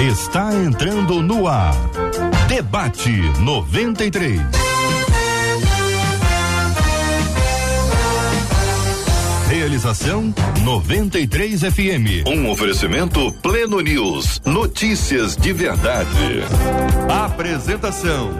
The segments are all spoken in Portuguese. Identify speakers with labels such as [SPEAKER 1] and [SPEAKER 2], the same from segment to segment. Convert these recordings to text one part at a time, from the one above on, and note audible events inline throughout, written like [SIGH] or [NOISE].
[SPEAKER 1] está entrando no ar. Debate 93. Realização 93 FM. Um oferecimento Pleno News. Notícias de verdade. Apresentação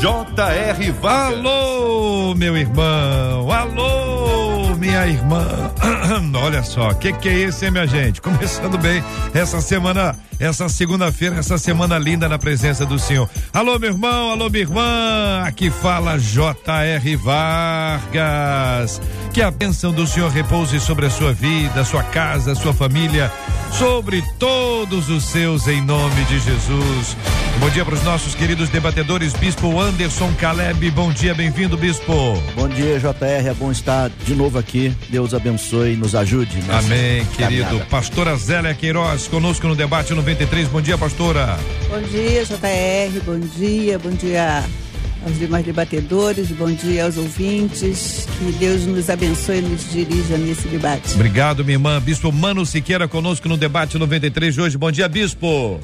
[SPEAKER 1] J.R. Vargas.
[SPEAKER 2] Alô, meu irmão. Alô, minha irmã. [CLEARS THROAT] Olha só, o que, que é isso, hein, minha gente? Começando bem essa semana, essa segunda-feira, essa semana linda na presença do Senhor. Alô, meu irmão, alô, minha irmã. Aqui fala J.R. Vargas. Que a bênção do Senhor repouse sobre a sua vida, sua casa, sua família, sobre todos os seus, em nome de Jesus. Bom dia para os nossos queridos debatedores, Bispo Anderson Caleb. Bom dia, bem-vindo, Bispo.
[SPEAKER 3] Bom dia, JR. É bom estar de novo aqui. Deus abençoe e nos ajude.
[SPEAKER 2] Amém, querido. Caminhada. Pastora Zélia Queiroz, conosco no debate 93. Bom dia, pastora.
[SPEAKER 4] Bom dia, JR. Bom dia, bom dia aos demais debatedores, bom dia aos ouvintes, que Deus nos abençoe e nos dirija nesse debate.
[SPEAKER 2] Obrigado, minha irmã. Bispo Mano Siqueira conosco no debate 93 de hoje. Bom dia, Bispo.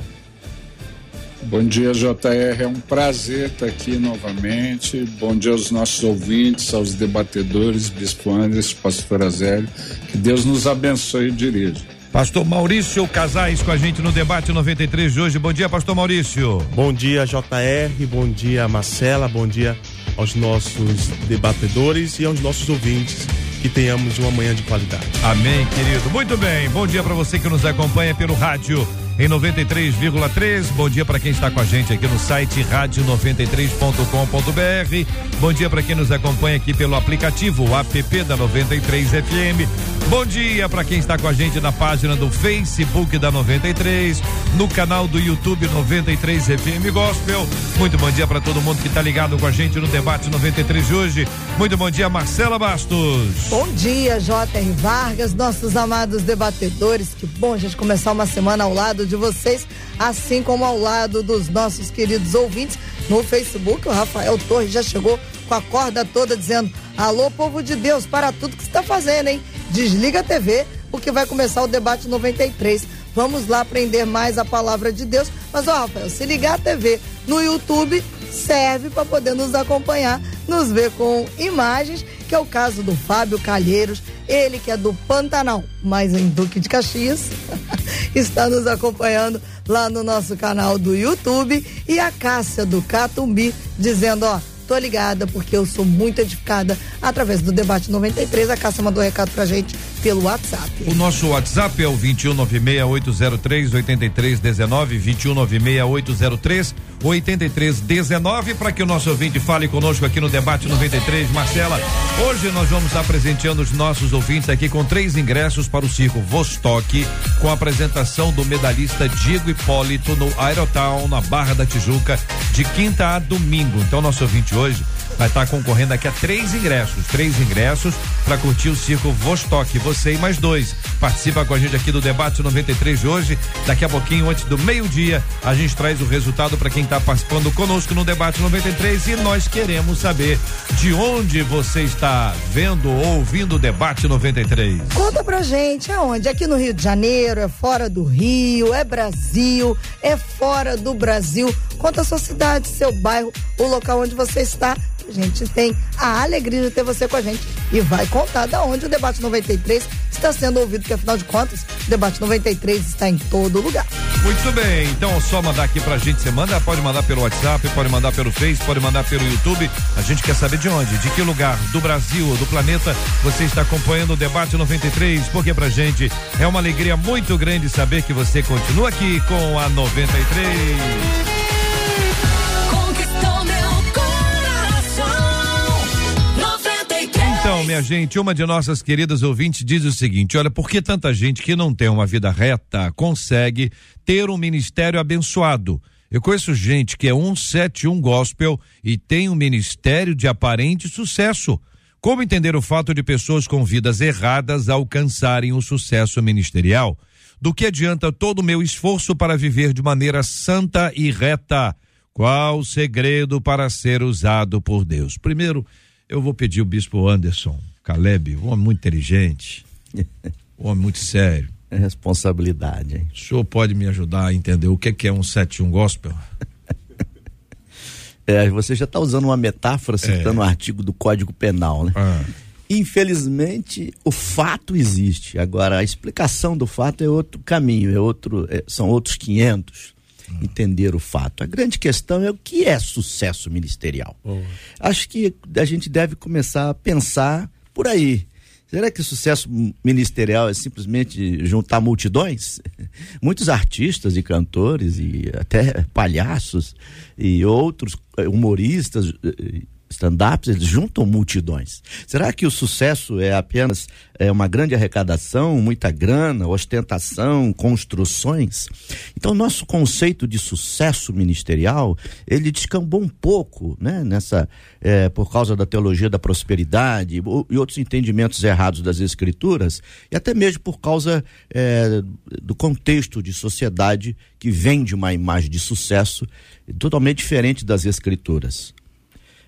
[SPEAKER 5] Bom dia, JR. É um prazer estar aqui novamente. Bom dia aos nossos ouvintes, aos debatedores, Bispo Anderson, Pastor Azélio. Que Deus nos abençoe e dirija.
[SPEAKER 2] Pastor Maurício Casais com a gente no debate 93 de hoje. Bom dia, Pastor Maurício.
[SPEAKER 6] Bom dia, JR. Bom dia, Marcela. Bom dia aos nossos debatedores e aos nossos ouvintes. Que tenhamos uma manhã de qualidade.
[SPEAKER 2] Amém, querido. Muito bem. Bom dia para você que nos acompanha pelo rádio em 93,3. Bom dia para quem está com a gente aqui no site rádio93.com.br. Bom dia para quem nos acompanha aqui pelo aplicativo app da 93 FM. Bom dia para quem está com a gente na página do Facebook da 93, no canal do YouTube 93 FM Gospel. Muito bom dia para todo mundo que está ligado com a gente no debate 93 de hoje. Muito bom dia, Marcela Bastos.
[SPEAKER 7] Bom dia, J.R. Vargas, nossos amados debatedores. Que bom a gente começar uma semana ao lado de vocês, assim como ao lado dos nossos queridos ouvintes no Facebook. O Rafael Torres já chegou com a corda toda dizendo: Alô, povo de Deus, para tudo que está fazendo, hein? Desliga a TV, porque vai começar o debate 93. Vamos lá aprender mais a palavra de Deus. Mas, ó, Rafael, se ligar a TV no YouTube, serve para poder nos acompanhar, nos ver com imagens, que é o caso do Fábio Calheiros, ele que é do Pantanal, mas em Duque de Caxias, [LAUGHS] está nos acompanhando lá no nosso canal do YouTube e a Cássia do Catumbi dizendo, ó, tô ligada porque eu sou muito edificada através do debate 93. A Cássia mandou um recado pra gente pelo WhatsApp.
[SPEAKER 2] O nosso WhatsApp é o 21968038319, 2196803 8319 para que o nosso ouvinte fale conosco aqui no debate 93. Marcela, hoje nós vamos estar os nossos ouvintes aqui com três ingressos para o circo Vostok, com a apresentação do medalhista Diego Hipólito no Aerotown, na Barra da Tijuca, de quinta a domingo. Então, nosso ouvinte hoje vai estar concorrendo aqui a três ingressos, três ingressos para curtir o circo Vostok. Você e mais dois. Participa com a gente aqui do debate 93 de hoje. Daqui a pouquinho, antes do meio-dia, a gente traz o resultado para quem está participando conosco no debate 93 e nós queremos saber de onde você está vendo ou ouvindo o debate 93.
[SPEAKER 7] Conta pra gente, aonde? Aqui no Rio de Janeiro, é fora do Rio, é Brasil, é fora do Brasil. Conta a sua cidade, seu bairro, o local onde você está a gente tem a alegria de ter você com a gente e vai contar da onde o debate 93 está sendo ouvido, porque afinal de contas, o debate 93 está em todo lugar.
[SPEAKER 2] Muito bem, então só mandar aqui pra gente, você manda, pode mandar pelo WhatsApp, pode mandar pelo Face, pode mandar pelo YouTube. A gente quer saber de onde, de que lugar do Brasil ou do planeta você está acompanhando o debate 93, porque pra gente é uma alegria muito grande saber que você continua aqui com a 93. Então, minha gente, uma de nossas queridas ouvintes diz o seguinte: olha, por que tanta gente que não tem uma vida reta consegue ter um ministério abençoado? Eu conheço gente que é 171 gospel e tem um ministério de aparente sucesso. Como entender o fato de pessoas com vidas erradas alcançarem o sucesso ministerial? Do que adianta todo o meu esforço para viver de maneira santa e reta? Qual o segredo para ser usado por Deus? Primeiro, eu vou pedir o bispo Anderson Caleb, um homem muito inteligente, um homem muito sério.
[SPEAKER 3] É responsabilidade, hein?
[SPEAKER 2] O senhor pode me ajudar a entender o que, que é um 71 gospel? [LAUGHS]
[SPEAKER 3] É, você já está usando uma metáfora citando
[SPEAKER 2] É.
[SPEAKER 3] um artigo do Código Penal, né?
[SPEAKER 2] Ah,
[SPEAKER 3] Infelizmente, o fato existe. Agora, a explicação do fato é outro caminho, é outro, é- são outros 500. Entender o fato. A grande questão é o que é sucesso ministerial. Acho que a gente deve começar a pensar por aí. Será que sucesso ministerial é simplesmente juntar multidões? [LAUGHS] Muitos artistas e cantores e até palhaços e outros humoristas, eh, stand-ups, eles juntam multidões. Será que o sucesso é apenas é, uma grande arrecadação, muita grana, ostentação, construções? Então, nosso conceito de sucesso ministerial, ele descambou um pouco, né, nessa, é, por causa da teologia da prosperidade e outros entendimentos errados das escrituras, e até mesmo por causa é, do contexto de sociedade que vende uma imagem de sucesso totalmente diferente das escrituras.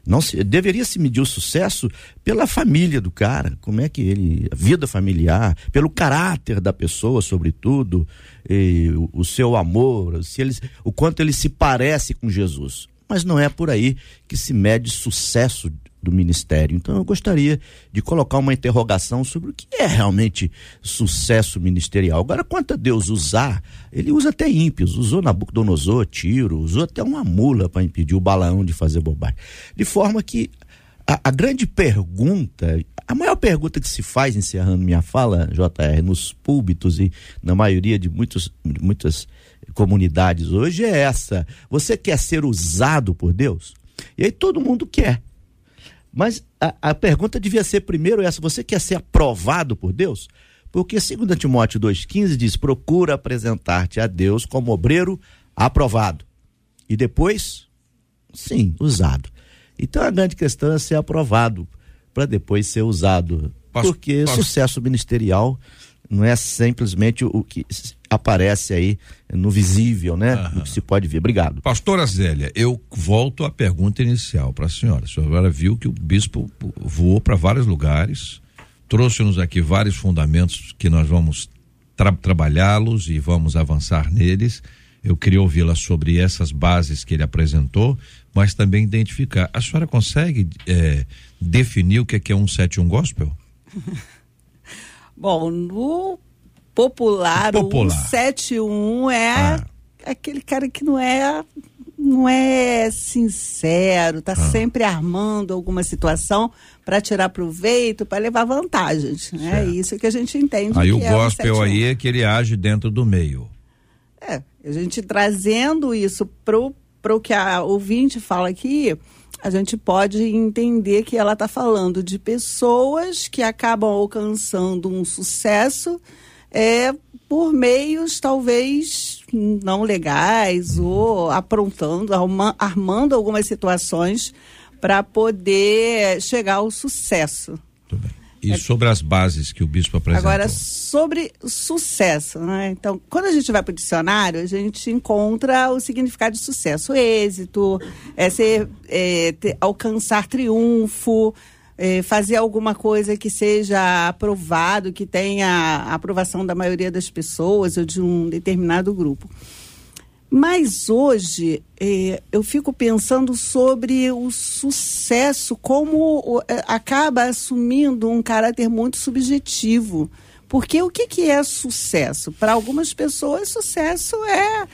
[SPEAKER 3] Não se, deveria se medir o sucesso pela família do cara, como é que ele, a vida familiar, pelo caráter da pessoa, sobretudo, o, o seu amor, se ele, o quanto ele se parece com Jesus. Mas não é por aí que se mede sucesso do ministério. Então eu gostaria de colocar uma interrogação sobre o que é realmente sucesso ministerial. Agora, quanto a Deus usar, ele usa até ímpios, usou Nabucodonosor, Tiro, usou até uma mula para impedir o Balaão de fazer bobagem. De forma que a, a grande pergunta, a maior pergunta que se faz, encerrando minha fala, JR, nos púlpitos e na maioria de muitos, muitas comunidades hoje é essa: você quer ser usado por Deus? E aí todo mundo quer. Mas a, a pergunta devia ser primeiro essa: você quer ser aprovado por Deus? Porque 2 Timóteo 2,15 diz: procura apresentar-te a Deus como obreiro aprovado. E depois, sim, usado. Então a grande questão é ser aprovado para depois ser usado.
[SPEAKER 2] Pas-
[SPEAKER 3] Porque
[SPEAKER 2] pas-
[SPEAKER 3] sucesso ministerial não é simplesmente o, que aparece aí no visível, né? No que se pode ver. Obrigado.
[SPEAKER 2] Pastora Zélia, eu volto à pergunta inicial para a senhora. A senhora agora viu que o bispo voou para vários lugares, trouxe-nos aqui vários fundamentos que nós vamos tra- trabalhá-los e vamos avançar neles. Eu queria ouvi-la sobre essas bases que ele apresentou, mas também identificar. A senhora consegue eh, definir o que é, que é um 71 gospel? [LAUGHS]
[SPEAKER 4] Bom, no popular,
[SPEAKER 2] Popular.
[SPEAKER 4] o 71 é
[SPEAKER 2] Ah.
[SPEAKER 4] aquele cara que não é não é sincero, tá
[SPEAKER 2] Ah.
[SPEAKER 4] sempre armando alguma situação para tirar proveito, para levar vantagens, né?
[SPEAKER 2] Certo.
[SPEAKER 4] Isso que a gente entende
[SPEAKER 2] Aí o
[SPEAKER 4] é
[SPEAKER 2] gospel
[SPEAKER 4] 71.
[SPEAKER 2] aí é que ele age dentro do meio.
[SPEAKER 4] É, a gente trazendo isso pro, pro que a ouvinte fala aqui, a gente pode entender que ela está falando de pessoas que acabam alcançando um sucesso é, por meios talvez não legais ou aprontando, arma- armando algumas situações para poder chegar ao sucesso.
[SPEAKER 2] Muito bem. E sobre as bases que o bispo apresentou?
[SPEAKER 4] Agora, sobre sucesso, né? Então, quando a gente vai para o dicionário, a gente encontra o significado de sucesso, êxito, é ser, é, ter- alcançar triunfo, é, fazer alguma coisa que seja aprovado, que tenha a aprovação da maioria das pessoas ou de um determinado grupo. Mas hoje eh, eu fico pensando sobre o sucesso, como eh, acaba assumindo um caráter muito subjetivo. Porque o que, que é sucesso? Para algumas pessoas, sucesso é,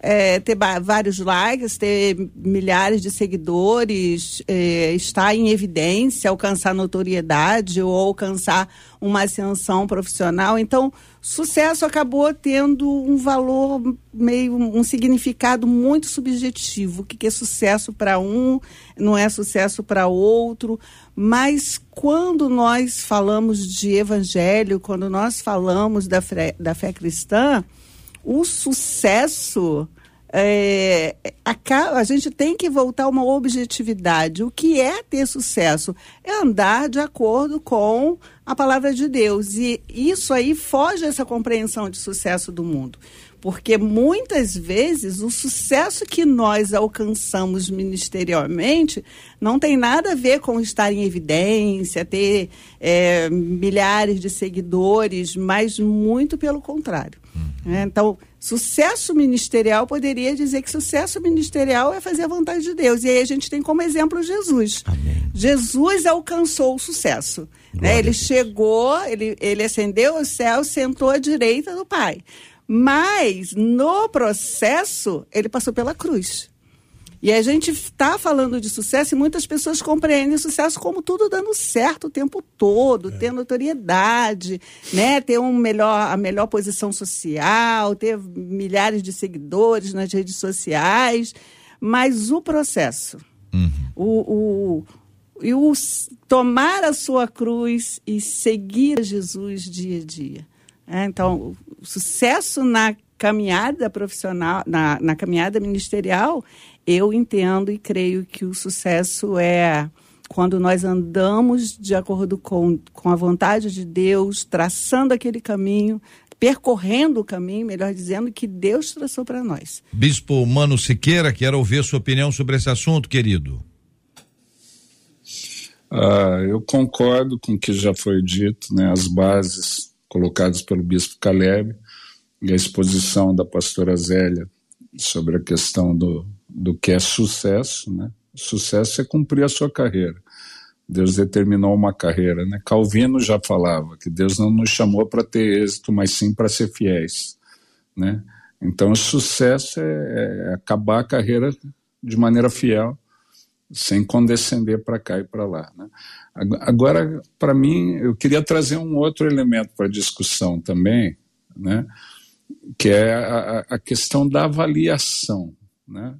[SPEAKER 4] é, ter vários likes, ter milhares de seguidores, eh, estar em evidência, alcançar notoriedade ou alcançar uma ascensão profissional. Então, sucesso acabou tendo um valor meio um significado muito subjetivo. O que que é sucesso para um não é sucesso para outro. Mas quando nós falamos de evangelho, quando nós falamos da fé, da fé cristã, o sucesso é, aca- a gente tem que voltar a uma objetividade. O que é ter sucesso? É andar de acordo com a palavra de Deus. E isso aí foge dessa compreensão de sucesso do mundo. Porque muitas vezes o sucesso que nós alcançamos ministerialmente não tem nada a ver com estar em evidência, ter é, milhares de seguidores, mas muito pelo contrário. Uhum. É, então, sucesso ministerial poderia dizer que sucesso ministerial é fazer a vontade de Deus. E aí a gente tem como exemplo Jesus. Amém. Jesus alcançou o sucesso. Né? Ele chegou, ele, ele ascendeu ao céu, sentou à direita do Pai. Mas, no processo, ele passou pela cruz. E a gente está falando de sucesso e muitas pessoas compreendem sucesso como tudo dando certo o tempo todo, é. ter notoriedade, né? ter um melhor, a melhor posição social, ter milhares de seguidores nas redes sociais. Mas o processo, uhum. o, o, e o tomar a sua cruz e seguir Jesus dia a dia. É, então, o sucesso na caminhada profissional, na, na caminhada ministerial, eu entendo e creio que o sucesso é quando nós andamos de acordo com, com a vontade de Deus, traçando aquele caminho, percorrendo o caminho, melhor dizendo, que Deus traçou para nós.
[SPEAKER 2] Bispo Mano Siqueira, quero ouvir sua opinião sobre esse assunto, querido.
[SPEAKER 5] Ah, eu concordo com o que já foi dito, né, as bases colocadas pelo Bispo Caleb e a exposição da pastora Zélia sobre a questão do, do que é sucesso, né? Sucesso é cumprir a sua carreira. Deus determinou uma carreira, né? Calvino já falava que Deus não nos chamou para ter êxito, mas sim para ser fiéis, né? Então, sucesso é, é acabar a carreira de maneira fiel sem condescender para cá e para lá. Né? Agora, para mim, eu queria trazer um outro elemento para a discussão também, né? que é a, a, questão da avaliação. Né?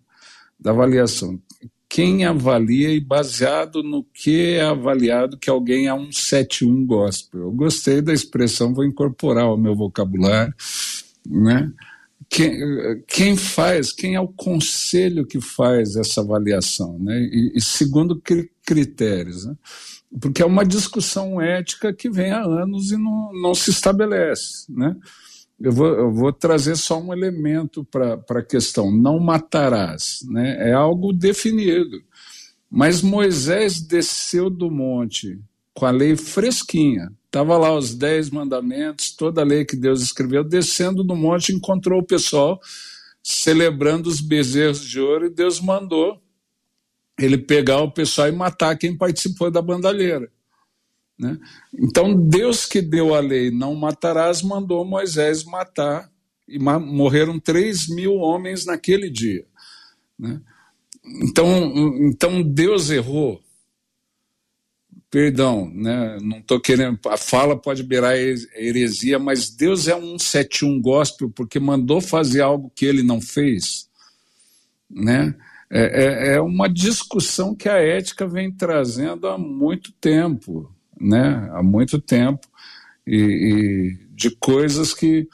[SPEAKER 5] Da avaliação. Quem avalia e baseado no que é avaliado que alguém é um 71 gospel. Eu gostei da expressão, vou incorporar ao meu vocabulário. Né? quem, quem, faz, quem é o conselho que faz essa avaliação, né? E, e segundo que critérios, né? Porque é uma discussão ética que vem há anos e não, não se estabelece, né? Eu vou, eu vou trazer só um elemento para a questão: não matarás, né? É algo definido. Mas Moisés desceu do monte com a lei fresquinha, Estava lá os dez mandamentos, toda a lei que Deus escreveu, descendo do monte, encontrou o pessoal celebrando os bezerros de ouro e Deus mandou ele pegar o pessoal e matar quem participou da bandalheira. Né? Então, Deus que deu a lei, não matarás, mandou Moisés matar, e morreram três mil homens naquele dia. Né? Então, então, Deus errou perdão, né? Não estou querendo. A fala pode beirar heresia, mas Deus é um 71 gospel porque mandou fazer algo que ele não fez, né? É, é, é uma discussão que a ética vem trazendo há muito tempo, né? Há muito tempo e, e de coisas que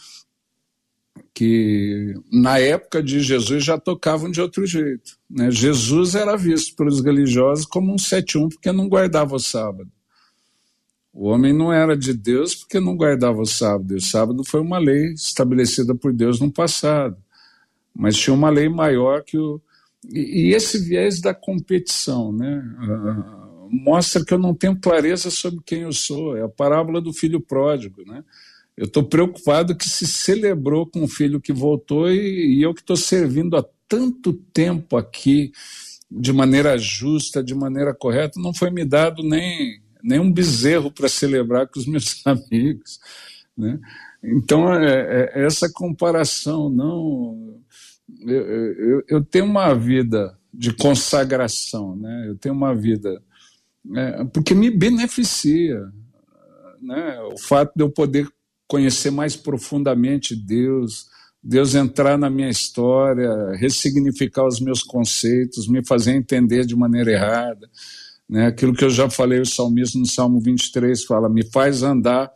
[SPEAKER 5] que na época de Jesus já tocavam de outro jeito. Né? Jesus era visto pelos religiosos como um 71 porque não guardava o sábado. O homem não era de Deus porque não guardava o sábado. E o sábado foi uma lei estabelecida por Deus no passado. Mas tinha uma lei maior que o. E, e esse viés da competição, né? Uh, mostra que eu não tenho clareza sobre quem eu sou. É a parábola do filho pródigo, né? Eu estou preocupado que se celebrou com o filho que voltou e, e eu que estou servindo há tanto tempo aqui de maneira justa, de maneira correta, não foi me dado nem, nem um bezerro para celebrar com os meus [LAUGHS] amigos. Né? Então, é, é, essa comparação, não. Eu, eu, eu, tenho uma vida de consagração, né? eu tenho uma vida. É, porque me beneficia. Né? O fato de eu poder conhecer mais profundamente Deus, Deus entrar na minha história, ressignificar os meus conceitos, me fazer entender de maneira errada. Né? Aquilo que eu já falei, o salmista no Salmo 23 fala: me faz andar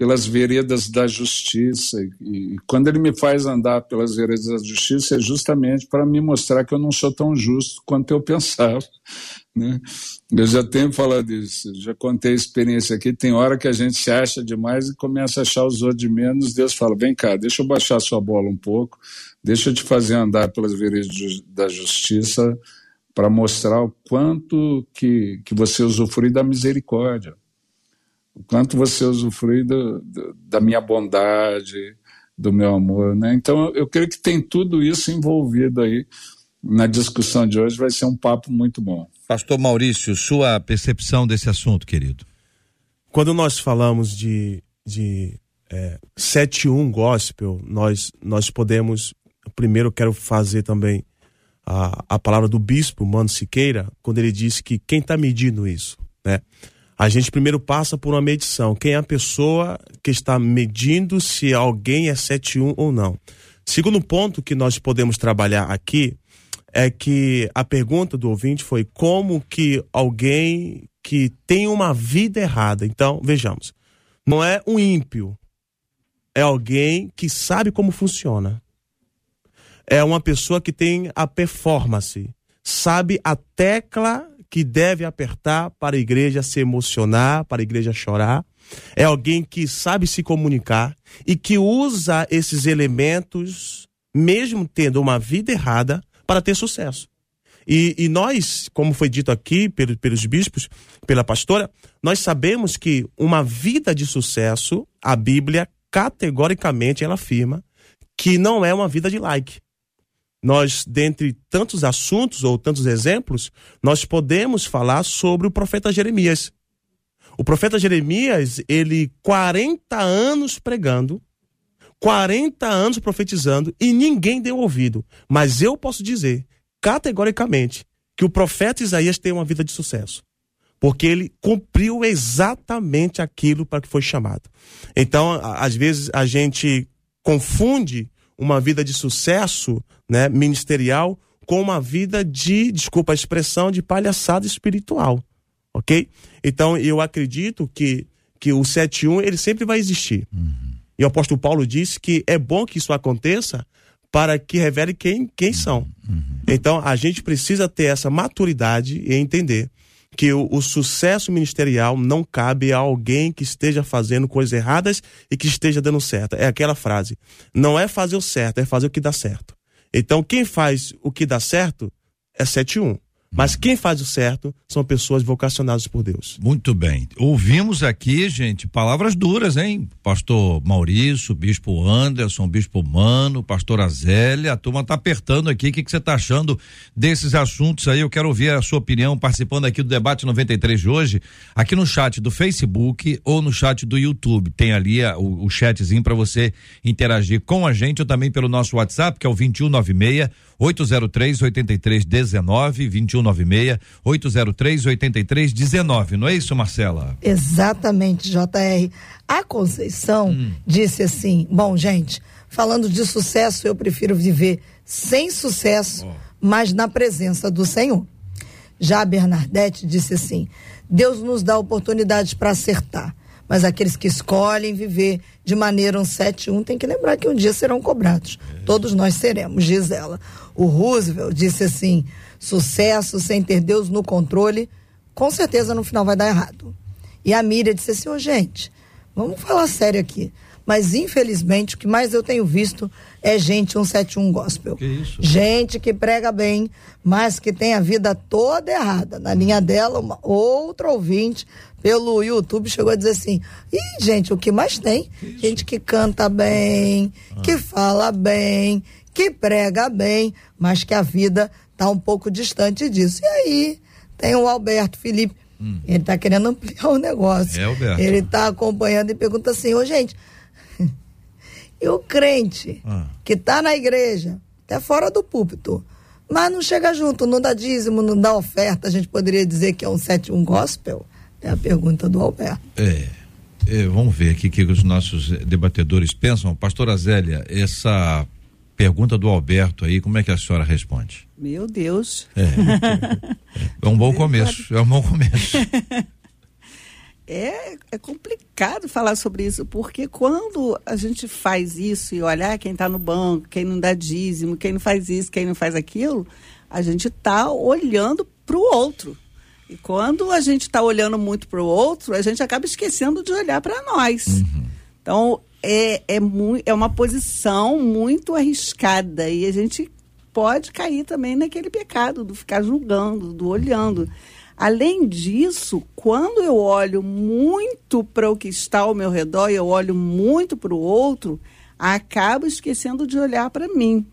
[SPEAKER 5] pelas veredas da justiça. E, e, quando ele me faz andar pelas veredas da justiça, é justamente para me mostrar que eu não sou tão justo quanto eu [LAUGHS] pensava. Né? Eu já tenho falado disso, já contei a experiência aqui. Tem hora que a gente se acha demais e começa a achar os outros de menos. Deus fala: vem cá, deixa eu baixar sua bola um pouco, deixa eu te fazer andar pelas veredas da justiça para mostrar o quanto que, que você usufrui da misericórdia o quanto você usufrui do, do, da minha bondade, do meu amor, né? Então eu creio que tem tudo isso envolvido aí na discussão de hoje, vai ser um papo muito bom.
[SPEAKER 2] Pastor Maurício, sua percepção desse assunto, querido?
[SPEAKER 6] Quando nós falamos de, de é, 7-1 gospel, nós, nós podemos. Primeiro, quero fazer também a, a palavra do bispo Mano Siqueira, quando ele disse que quem está medindo isso, né? a gente primeiro passa por uma medição. Quem é a pessoa que está medindo se alguém é 71 ou não? Segundo ponto que nós podemos trabalhar aqui é que a pergunta do ouvinte foi como que alguém que tem uma vida errada. Então, vejamos. Não é um ímpio. É alguém que sabe como funciona. É uma pessoa que tem a performance, sabe a tecla que deve apertar para a igreja se emocionar, para a igreja chorar. É alguém que sabe se comunicar e que usa esses elementos, mesmo tendo uma vida errada, para ter sucesso. E, e nós, como foi dito aqui pelos, pelos bispos, pela pastora, nós sabemos que uma vida de sucesso, a Bíblia categoricamente ela afirma que não é uma vida de like nós, dentre tantos assuntos ou tantos exemplos, nós podemos falar sobre o profeta Jeremias. O profeta Jeremias, ele 40 anos pregando, 40 anos profetizando e ninguém deu ouvido. Mas eu posso dizer, categoricamente, que o profeta Isaías tem uma vida de sucesso. Porque ele cumpriu exatamente aquilo para que foi chamado. Então, às vezes, a gente confunde uma vida de sucesso né, ministerial com uma vida de, desculpa a expressão, de palhaçada espiritual. Ok? Então eu acredito que, que o 7.1 ele sempre vai existir. Uhum. E o apóstolo Paulo disse que é bom que isso aconteça para que revele quem, quem são. Uhum. Então a gente precisa ter essa maturidade e entender que o, o, sucesso ministerial não cabe a alguém que esteja fazendo coisas erradas e que esteja dando certo. É aquela frase. Não é fazer o certo, é fazer o que dá certo. Então, quem faz o que dá certo é 7-1. Mas quem faz o certo são pessoas vocacionadas por Deus.
[SPEAKER 2] Muito bem. Ouvimos aqui, gente, palavras duras, hein? Pastor Maurício, Bispo Anderson, Bispo Mano, Pastor Azélia, a turma tá apertando aqui. O que, você tá achando desses assuntos aí? Eu quero ouvir a sua opinião participando aqui do debate 93 de hoje, aqui no chat do Facebook ou no chat do YouTube. Tem ali a, o, o chatzinho para você interagir com a gente ou também pelo nosso WhatsApp, que é o 2196 803 8319 2196 803 8319. Não é isso, Marcela?
[SPEAKER 7] Exatamente, JR. A Conceição hum. disse assim: bom, gente, falando de sucesso, eu prefiro viver sem sucesso, oh. mas na presença do Senhor. Já a Bernadette disse assim: Deus nos dá oportunidades para acertar, mas aqueles que escolhem viver de maneira um 7-1 tem que lembrar que um dia serão cobrados. É. Todos nós seremos, diz ela. O Roosevelt disse assim: sucesso sem ter Deus no controle, com certeza no final vai dar errado. E a Miriam disse assim: oh, gente, vamos falar sério aqui. Mas infelizmente o que mais eu tenho visto é gente 171 gospel.
[SPEAKER 2] Que isso?
[SPEAKER 7] Gente que prega bem, mas que tem a vida toda errada. Na linha dela, uma outra ouvinte pelo YouTube chegou a dizer assim: Ih, gente, o que mais tem? Que gente que canta bem, ah. que fala bem, que prega bem, mas que a vida está um pouco distante disso. E aí tem o Alberto Felipe, hum. ele está querendo ampliar o negócio.
[SPEAKER 2] É, Alberto.
[SPEAKER 7] Ele está acompanhando e pergunta assim, ô gente, [LAUGHS] e o crente ah. que está na igreja, até fora do púlpito, mas não chega junto, não dá dízimo, não dá oferta, a gente poderia dizer que é um 71 gospel? É a pergunta do Alberto.
[SPEAKER 2] É. é vamos ver aqui o que os nossos debatedores pensam. Pastora Zélia, essa pergunta do Alberto aí, como é que a senhora responde?
[SPEAKER 4] Meu Deus.
[SPEAKER 2] É, é um bom começo, é um bom começo. [LAUGHS]
[SPEAKER 4] é, é complicado falar sobre isso, porque quando a gente faz isso e olhar quem está no banco, quem não dá dízimo, quem não faz isso, quem não faz aquilo, a gente está olhando para o outro. E quando a gente está olhando muito para o outro, a gente acaba esquecendo de olhar para nós. Uhum. Então, é, é, muito, é uma posição muito arriscada e a gente pode cair também naquele pecado do ficar julgando, do olhando. Além disso, quando eu olho muito para o que está ao meu redor e eu olho muito para o outro, acabo esquecendo de olhar para mim.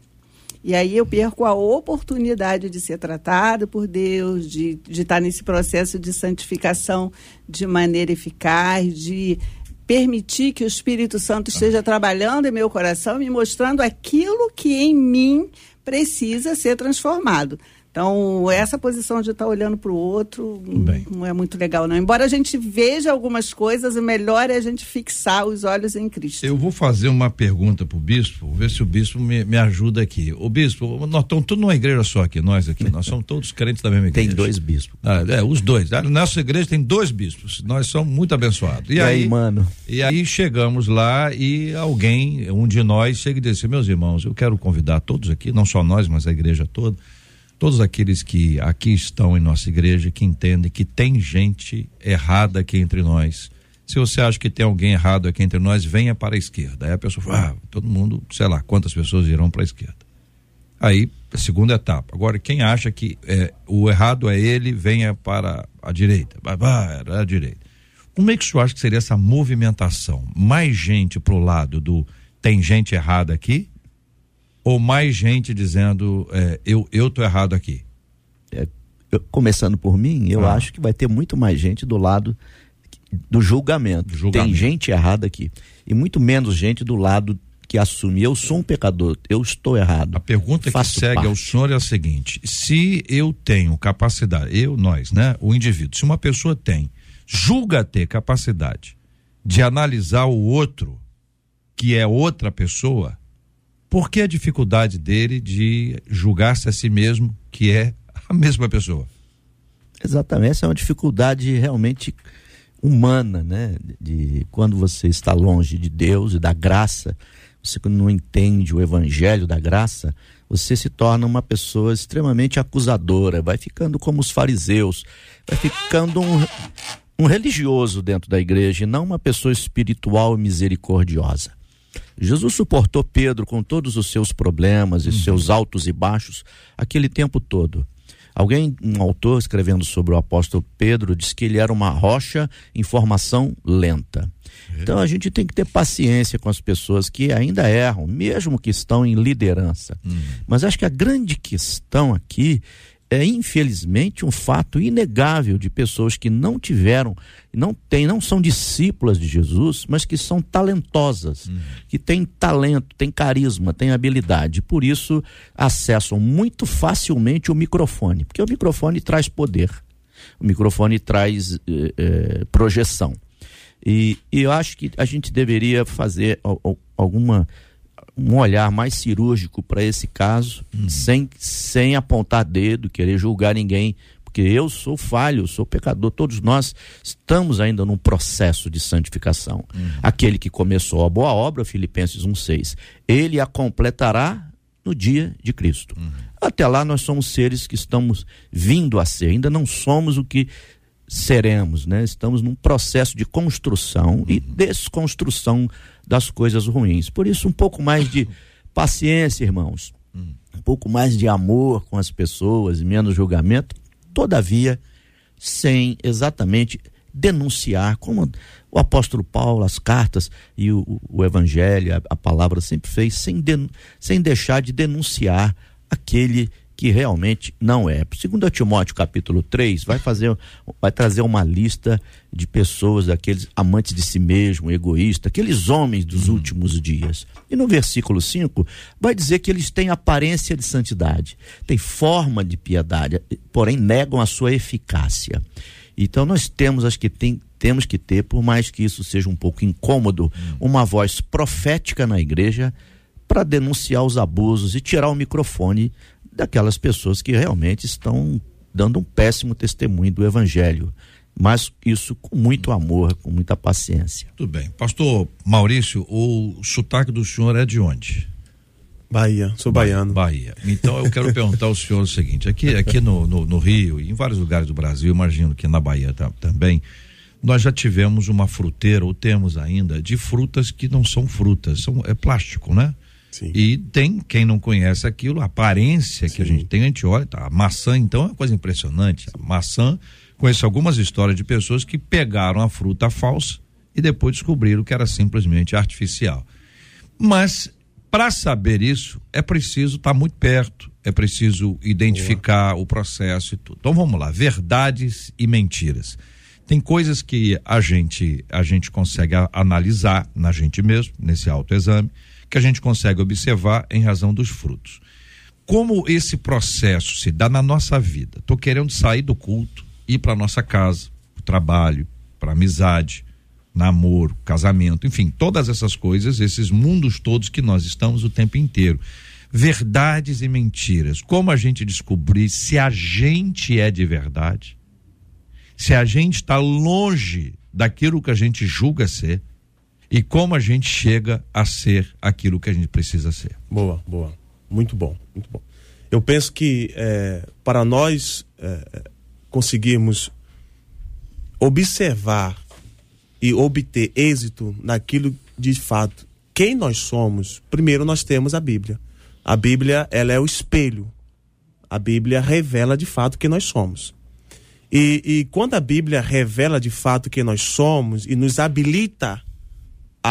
[SPEAKER 4] E aí eu perco a oportunidade de ser tratado por Deus, de, de estar nesse processo de santificação de maneira eficaz, de permitir que o Espírito Santo esteja trabalhando em meu coração, me mostrando aquilo que em mim precisa ser transformado. Então, essa posição de estar tá olhando para o outro Bem. não é muito legal, não. Embora a gente veja algumas coisas, o melhor é a gente fixar os olhos em Cristo.
[SPEAKER 2] Eu vou fazer uma pergunta para o bispo, ver se o bispo me, me ajuda aqui. O bispo, nós estamos todos numa igreja só aqui, nós aqui, nós somos todos crentes da mesma igreja.
[SPEAKER 3] Tem dois bispos.
[SPEAKER 2] Ah, é, os dois. Na nossa igreja tem dois bispos. Nós somos muito abençoados.
[SPEAKER 3] E, e aí, aí, mano?
[SPEAKER 2] E aí chegamos lá e alguém, um de nós, chega e diz assim, meus irmãos, eu quero convidar todos aqui, não só nós, mas a igreja toda todos aqueles que aqui estão em nossa igreja que entendem que tem gente errada aqui entre nós. Se você acha que tem alguém errado aqui entre nós, venha para a esquerda. Aí a pessoa fala, ah, todo mundo, sei lá, quantas pessoas irão para a esquerda. Aí, segunda etapa. Agora, quem acha que é, o errado é ele, venha para a direita. Vai, a direita. Como é que o senhor acha que seria essa movimentação? Mais gente pro lado do tem gente errada aqui ou mais gente dizendo é, eu eu tô errado aqui?
[SPEAKER 3] É, eu, começando por mim, eu ah. acho que vai ter muito mais gente do lado do julgamento. julgamento. Tem gente errada aqui e muito menos gente do lado que assume eu sou um pecador, eu estou errado.
[SPEAKER 2] A pergunta que segue parte. ao senhor é a seguinte: se eu tenho capacidade, eu, nós, né, o indivíduo, se uma pessoa tem, julga ter capacidade de analisar o outro, que é outra pessoa, por que a dificuldade dele de julgar-se a si mesmo, que é a mesma pessoa?
[SPEAKER 3] Exatamente, essa é uma dificuldade realmente humana, né? De quando você está longe de Deus e da graça, você não entende o evangelho da graça, você se torna uma pessoa extremamente acusadora, vai ficando como os fariseus, vai ficando um, um religioso dentro da igreja e não uma pessoa espiritual e misericordiosa. Jesus suportou Pedro com todos os seus problemas e uhum. seus altos e baixos aquele tempo todo. Alguém, um autor escrevendo sobre o apóstolo Pedro, diz que ele era uma rocha em formação lenta. É. Então a gente tem que ter paciência com as pessoas que ainda erram, mesmo que estão em liderança. Uhum. Mas acho que a grande questão aqui é infelizmente um fato inegável de pessoas que não tiveram, não têm, não são discípulas de Jesus, mas que são talentosas, uhum. que têm talento, têm carisma, têm habilidade, por isso acessam muito facilmente o microfone, porque o microfone traz poder, o microfone traz eh, eh, projeção. E, e, eu acho que a gente deveria fazer alguma um olhar mais cirúrgico para esse caso, uhum. sem, sem apontar dedo, querer julgar ninguém, porque eu sou falho, sou pecador, todos nós estamos ainda num processo de santificação. Uhum. Aquele que começou a boa obra, Filipenses 1,6, ele a completará no dia de Cristo. Uhum. Até lá nós somos seres que estamos vindo a ser, ainda não somos o que seremos, né? Estamos num processo de construção e uhum. desconstrução das coisas ruins. Por isso, um pouco mais de [COUGHS] paciência, irmãos, um pouco mais de amor com as pessoas, menos julgamento, todavia, sem exatamente denunciar, como o apóstolo Paulo, as cartas e o, o evangelho, a, a, palavra sempre fez, sem, sem deixar de denunciar aquele que realmente não é. Segundo Timóteo capítulo 3, vai fazer vai trazer uma lista de pessoas, aqueles amantes de si mesmo, egoísta, aqueles homens dos uhum. últimos dias. E no versículo 5 vai dizer que eles têm aparência de santidade, têm forma de piedade, porém negam a sua eficácia. Então nós temos acho que tem, temos que ter, por mais que isso seja um pouco incômodo, uhum. uma voz profética na igreja para denunciar os abusos e tirar o microfone daquelas pessoas que realmente estão dando um péssimo testemunho do evangelho. mas isso com muito amor, com muita paciência.
[SPEAKER 2] Tudo bem. Pastor Maurício, o sotaque do senhor é de onde?
[SPEAKER 6] Bahia, sou baiano.
[SPEAKER 2] Bahia. Então eu quero perguntar ao senhor o seguinte: aqui, aqui no, no, no Rio e em vários lugares do Brasil, imagino que na Bahia também, nós já tivemos uma fruteira, ou temos ainda, de frutas que não são frutas, são, é plástico, né?
[SPEAKER 6] Sim.
[SPEAKER 2] E tem quem não conhece aquilo, a aparência que a gente tem, a gente olha, tá, a maçã então é uma coisa impressionante. A maçã, conheço algumas histórias de pessoas que pegaram a fruta falsa e depois descobriram que era simplesmente artificial. Mas para saber isso, é preciso estar tá muito perto, é preciso identificar Boa. o processo e tudo. Então vamos lá, verdades e mentiras. Tem coisas que a gente a gente consegue a, analisar na gente mesmo, nesse autoexame, que a gente consegue observar em razão dos frutos. Como esse processo se dá na nossa vida? Estou querendo sair do culto, ir para nossa casa, para o trabalho, para amizade, namoro, casamento, enfim, todas essas coisas, esses mundos todos que nós estamos o tempo inteiro. Verdades e mentiras. Como a gente descobrir se a gente é de verdade? Se a gente está longe daquilo que a gente julga ser e como a gente chega a ser aquilo que a gente precisa ser.
[SPEAKER 6] Boa, boa. Muito bom, muito bom. Eu penso que é, para nós é, conseguirmos observar e obter êxito naquilo de fato quem nós somos, primeiro nós temos a Bíblia. A Bíblia, ela é o espelho. A Bíblia revela de fato quem nós somos. E, e quando a Bíblia revela de fato quem nós somos e nos habilita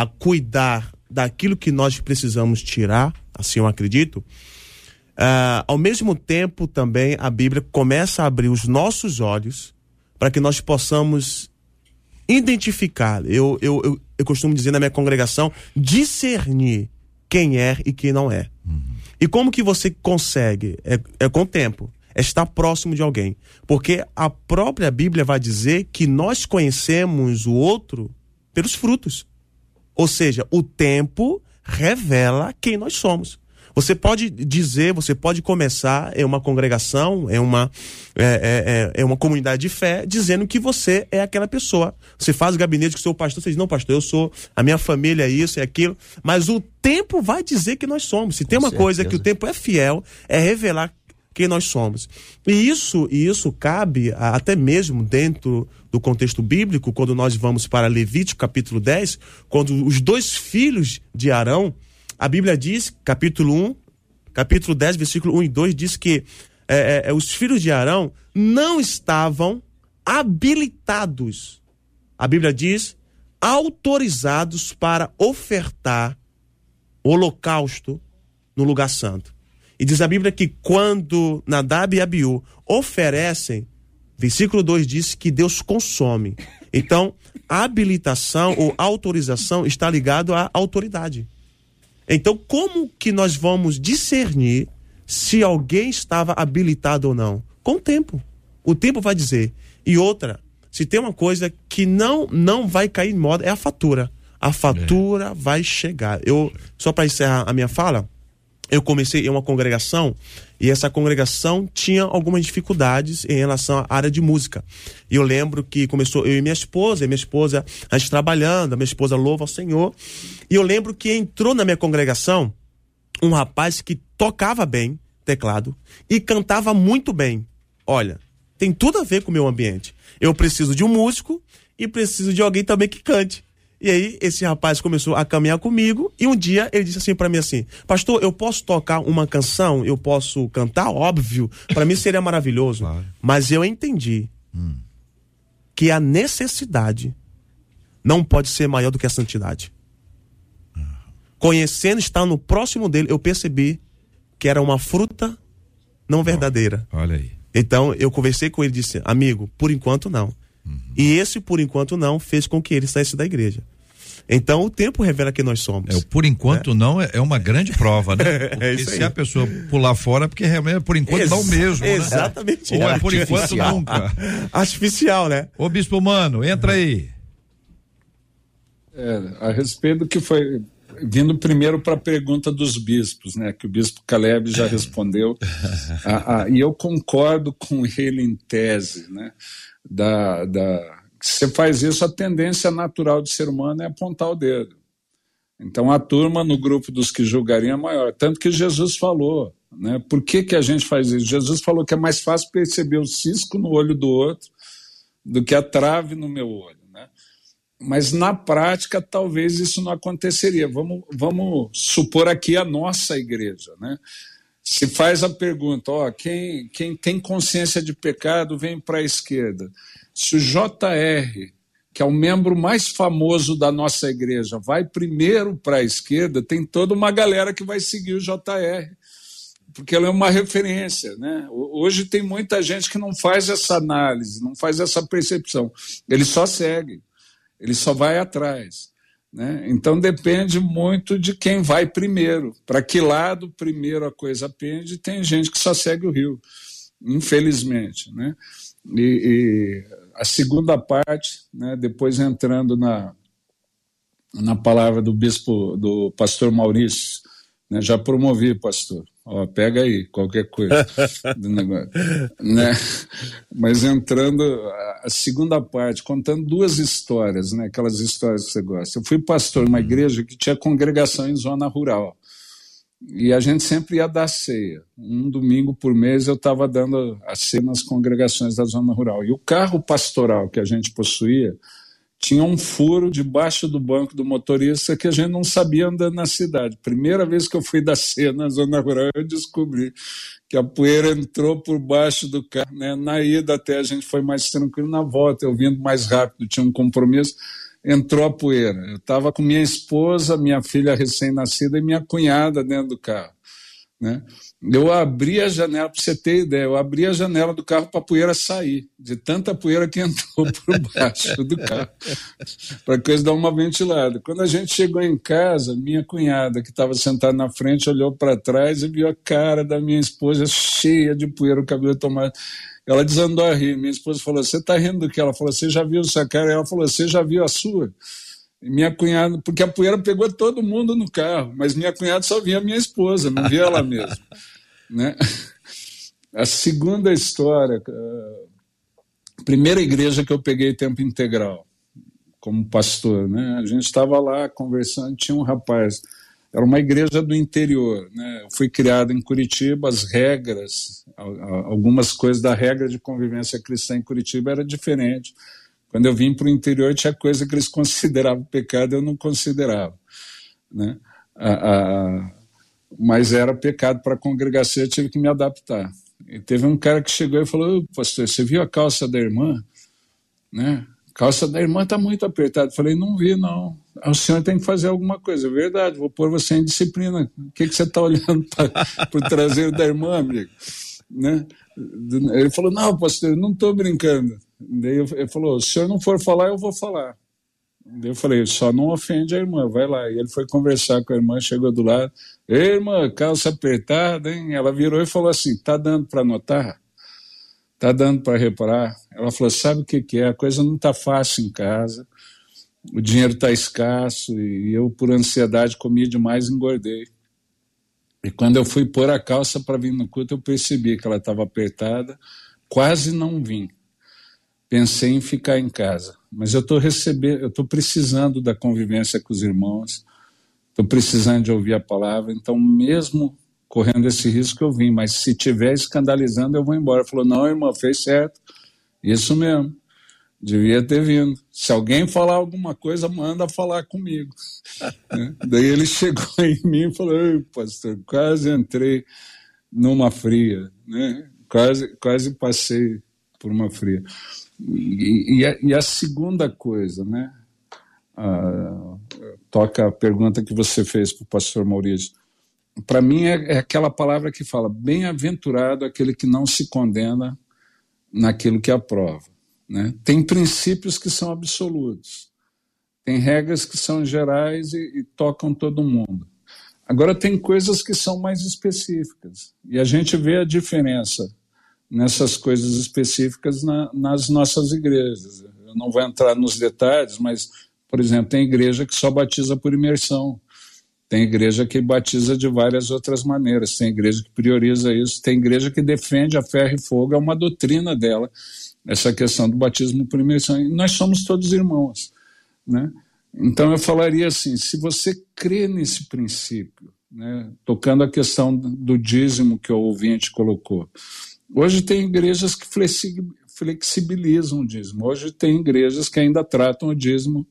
[SPEAKER 6] a cuidar daquilo que nós precisamos tirar, assim eu acredito, uh, ao mesmo tempo também a Bíblia começa a abrir os nossos olhos para que nós possamos identificar, eu, eu, eu, eu, costumo dizer na minha congregação, discernir quem é e quem não é. Uhum. E como que você consegue? É, é com o tempo. É estar próximo de alguém. Porque a própria Bíblia vai dizer que nós conhecemos o outro pelos frutos. Ou seja, o tempo revela quem nós somos. Você pode dizer, você pode começar em uma congregação, em uma, é, é, é, é uma comunidade de fé, dizendo que você é aquela pessoa. Você faz o gabinete com o seu pastor, você diz, não, pastor, eu sou, a minha família é isso, é aquilo. Mas o tempo vai dizer que nós somos. Se com tem uma certeza. coisa que o tempo é fiel, é revelar quem nós somos. E isso, e isso cabe até mesmo dentro do contexto bíblico, quando nós vamos para Levítico capítulo 10, quando os dois filhos de Arão, a Bíblia diz, capítulo 1, capítulo 10, versículo 1 e 2, diz que é, é, é, os filhos de Arão não estavam habilitados. A Bíblia diz autorizados para ofertar holocausto no lugar santo. E diz a Bíblia que quando Nadab e Abiú oferecem, versículo 2 diz que Deus consome. Então, habilitação ou autorização está ligado à autoridade. Então, como que nós vamos discernir se alguém estava habilitado ou não? Com o tempo. O tempo vai dizer. E outra, se tem uma coisa que não não vai cair em moda é a fatura. A fatura é. vai chegar. Eu só para encerrar a minha fala, eu comecei em uma congregação e essa congregação tinha algumas dificuldades em relação à área de música. E eu lembro que começou eu e minha esposa, e minha esposa, a gente trabalhando, a minha esposa louva ao Senhor. E eu lembro que entrou na minha congregação um rapaz que tocava bem teclado e cantava muito bem. Olha, tem tudo a ver com o meu ambiente. Eu preciso de um músico e preciso de alguém também que cante. E aí esse rapaz começou a caminhar comigo e um dia ele disse assim para mim assim: "Pastor, eu posso tocar uma canção? Eu posso cantar? Óbvio, para mim seria maravilhoso". Claro. Mas eu entendi hum. que a necessidade não pode ser maior do que a santidade. Conhecendo, estar no próximo dele, eu percebi que era uma fruta não verdadeira.
[SPEAKER 2] Olha aí.
[SPEAKER 6] Então eu conversei com ele e disse: "Amigo, por enquanto não". Uhum. E esse, por enquanto, não fez com que ele saísse da igreja. Então o tempo revela quem nós somos.
[SPEAKER 2] É, por enquanto né? não é, é, uma grande prova, né? [LAUGHS]
[SPEAKER 6] É Porque
[SPEAKER 2] se a pessoa pular fora, porque realmente por enquanto Ex não mesmo. Né?
[SPEAKER 6] Exatamente.
[SPEAKER 2] Ou é por enquanto nunca.
[SPEAKER 6] Artificial, né?
[SPEAKER 2] Ô Bispo Mano, entra aí.
[SPEAKER 5] É, a respeito do que foi vindo primeiro para a pergunta dos bispos, né, que o bispo Caleb já [LAUGHS] respondeu, a, a, e eu concordo com ele em tese, né, da, da, você faz isso, a tendência natural do ser humano é apontar o dedo. Então a turma no grupo dos que julgariam é maior, tanto que Jesus falou, né, por que, que a gente faz isso? Jesus falou que é mais fácil perceber o cisco no olho do outro do que a trave no meu olho. Né? Mas na prática, talvez isso não aconteceria. Vamos, vamos supor aqui a nossa igreja. Né? Se faz a pergunta: ó, quem, quem tem consciência de pecado vem para a esquerda. Se o JR, que é o membro mais famoso da nossa igreja, vai primeiro para a esquerda, tem toda uma galera que vai seguir o JR porque ela é uma referência. Né? Hoje tem muita gente que não faz essa análise, não faz essa percepção. Ele só segue, ele só vai atrás. Né? Então depende muito de quem vai primeiro. Para que lado primeiro a coisa pende, tem gente que só segue o rio, infelizmente. Né? E, e a segunda parte, né, depois entrando na, na palavra do bispo, do pastor Maurício, né, já promovi, pastor Ó, pega aí, qualquer coisa do negócio. né? Mas entrando, a segunda parte, contando duas histórias, né? aquelas histórias que você gosta. Eu fui pastor numa igreja que tinha congregação em zona rural. E a gente sempre ia dar ceia. Um domingo por mês eu estava dando a ceia nas congregações da zona rural. E o carro pastoral que a gente possuía tinha um furo debaixo do banco do motorista que a gente não sabia andando na cidade. Primeira vez que eu fui da ceia na zona rural, eu descobri que a poeira entrou por baixo do carro. Né? Na ida até a gente foi mais tranquilo, na volta eu vindo mais rápido, tinha um compromisso, entrou a poeira. Eu estava com minha esposa, minha filha recém-nascida e minha cunhada dentro do carro. Né? Eu abri a janela, para você ter ideia, eu abri a janela do carro para a poeira sair, de tanta poeira que entrou [LAUGHS] por baixo do carro, para a coisa dar uma ventilada. Quando a gente chegou em casa, minha cunhada, que estava sentada na frente, olhou para trás e viu a cara da minha esposa cheia de poeira, o cabelo tomado. Ela desandou a rir. Minha esposa falou: Você está rindo do que? Ela falou: Você já viu essa cara? Ela falou: Você já viu a sua? Minha cunhada, porque a poeira pegou todo mundo no carro, mas minha cunhada só via minha esposa, não via ela mesma. [LAUGHS] né? A segunda história, a primeira igreja que eu peguei tempo integral como pastor, né? A gente estava lá conversando, tinha um rapaz, era uma igreja do interior, né? Eu fui criado em Curitiba, as regras, algumas coisas da regra de convivência cristã em Curitiba era diferente quando eu vim para o interior, tinha coisa que eles consideravam pecado, eu não considerava. Né? A, a, mas era pecado para a congregação, eu tive que me adaptar. E teve um cara que chegou e falou: Pastor, você viu a calça da irmã? Né? A calça da irmã está muito apertada. Eu falei: Não vi, não. O senhor tem que fazer alguma coisa. Verdade, vou pôr você em disciplina. O que, que você está olhando para o traseiro da irmã, amigo? Né? Ele falou: Não, pastor, não estou brincando. Daí ele falou: se senhor não for falar, eu vou falar. Daí eu falei: só não ofende a irmã, vai lá. E ele foi conversar com a irmã, chegou do lado: Ei, irmã, calça apertada, hein? Ela virou e falou assim: tá dando para notar? Tá dando para reparar? Ela falou: sabe o que, que é? A coisa não tá fácil em casa, o dinheiro está escasso e eu, por ansiedade, comi demais e engordei. E quando eu fui pôr a calça para vir no culto, eu percebi que ela estava apertada, quase não vim pensei em ficar em casa, mas eu estou recebendo, eu estou precisando da convivência com os irmãos, estou precisando de ouvir a palavra, então mesmo correndo esse risco eu vim, mas se tiver escandalizando eu vou embora. Falou, não, irmão, fez certo, isso mesmo, devia ter vindo. Se alguém falar alguma coisa, manda falar comigo. [LAUGHS] né? Daí ele chegou [LAUGHS] em mim e falou, pastor, quase entrei numa fria, né? quase, quase passei por uma fria. E, e, a, e a, segunda coisa, né? Ah, toca a pergunta que você fez para o pastor Maurício. Para mim é, é, aquela palavra que fala: bem-aventurado aquele que não se condena naquilo que aprova. Né? Tem princípios que são absolutos, tem regras que são gerais e, e tocam todo mundo. Agora, tem coisas que são mais específicas, e a gente vê a diferença nessas coisas específicas na, nas nossas igrejas. Eu não vou entrar nos detalhes, mas, por exemplo, tem igreja que só batiza por imersão. Tem igreja que batiza de várias outras maneiras, tem igreja que prioriza isso, tem igreja que defende a ferro e fogo, é uma doutrina dela, essa questão do batismo por imersão. E nós somos todos irmãos. Né? Então eu falaria assim: se você crê nesse princípio, né, tocando a questão do dízimo que o ouvinte colocou, hoje tem igrejas que flexibilizam o dízimo, hoje tem igrejas que ainda tratam o dízimo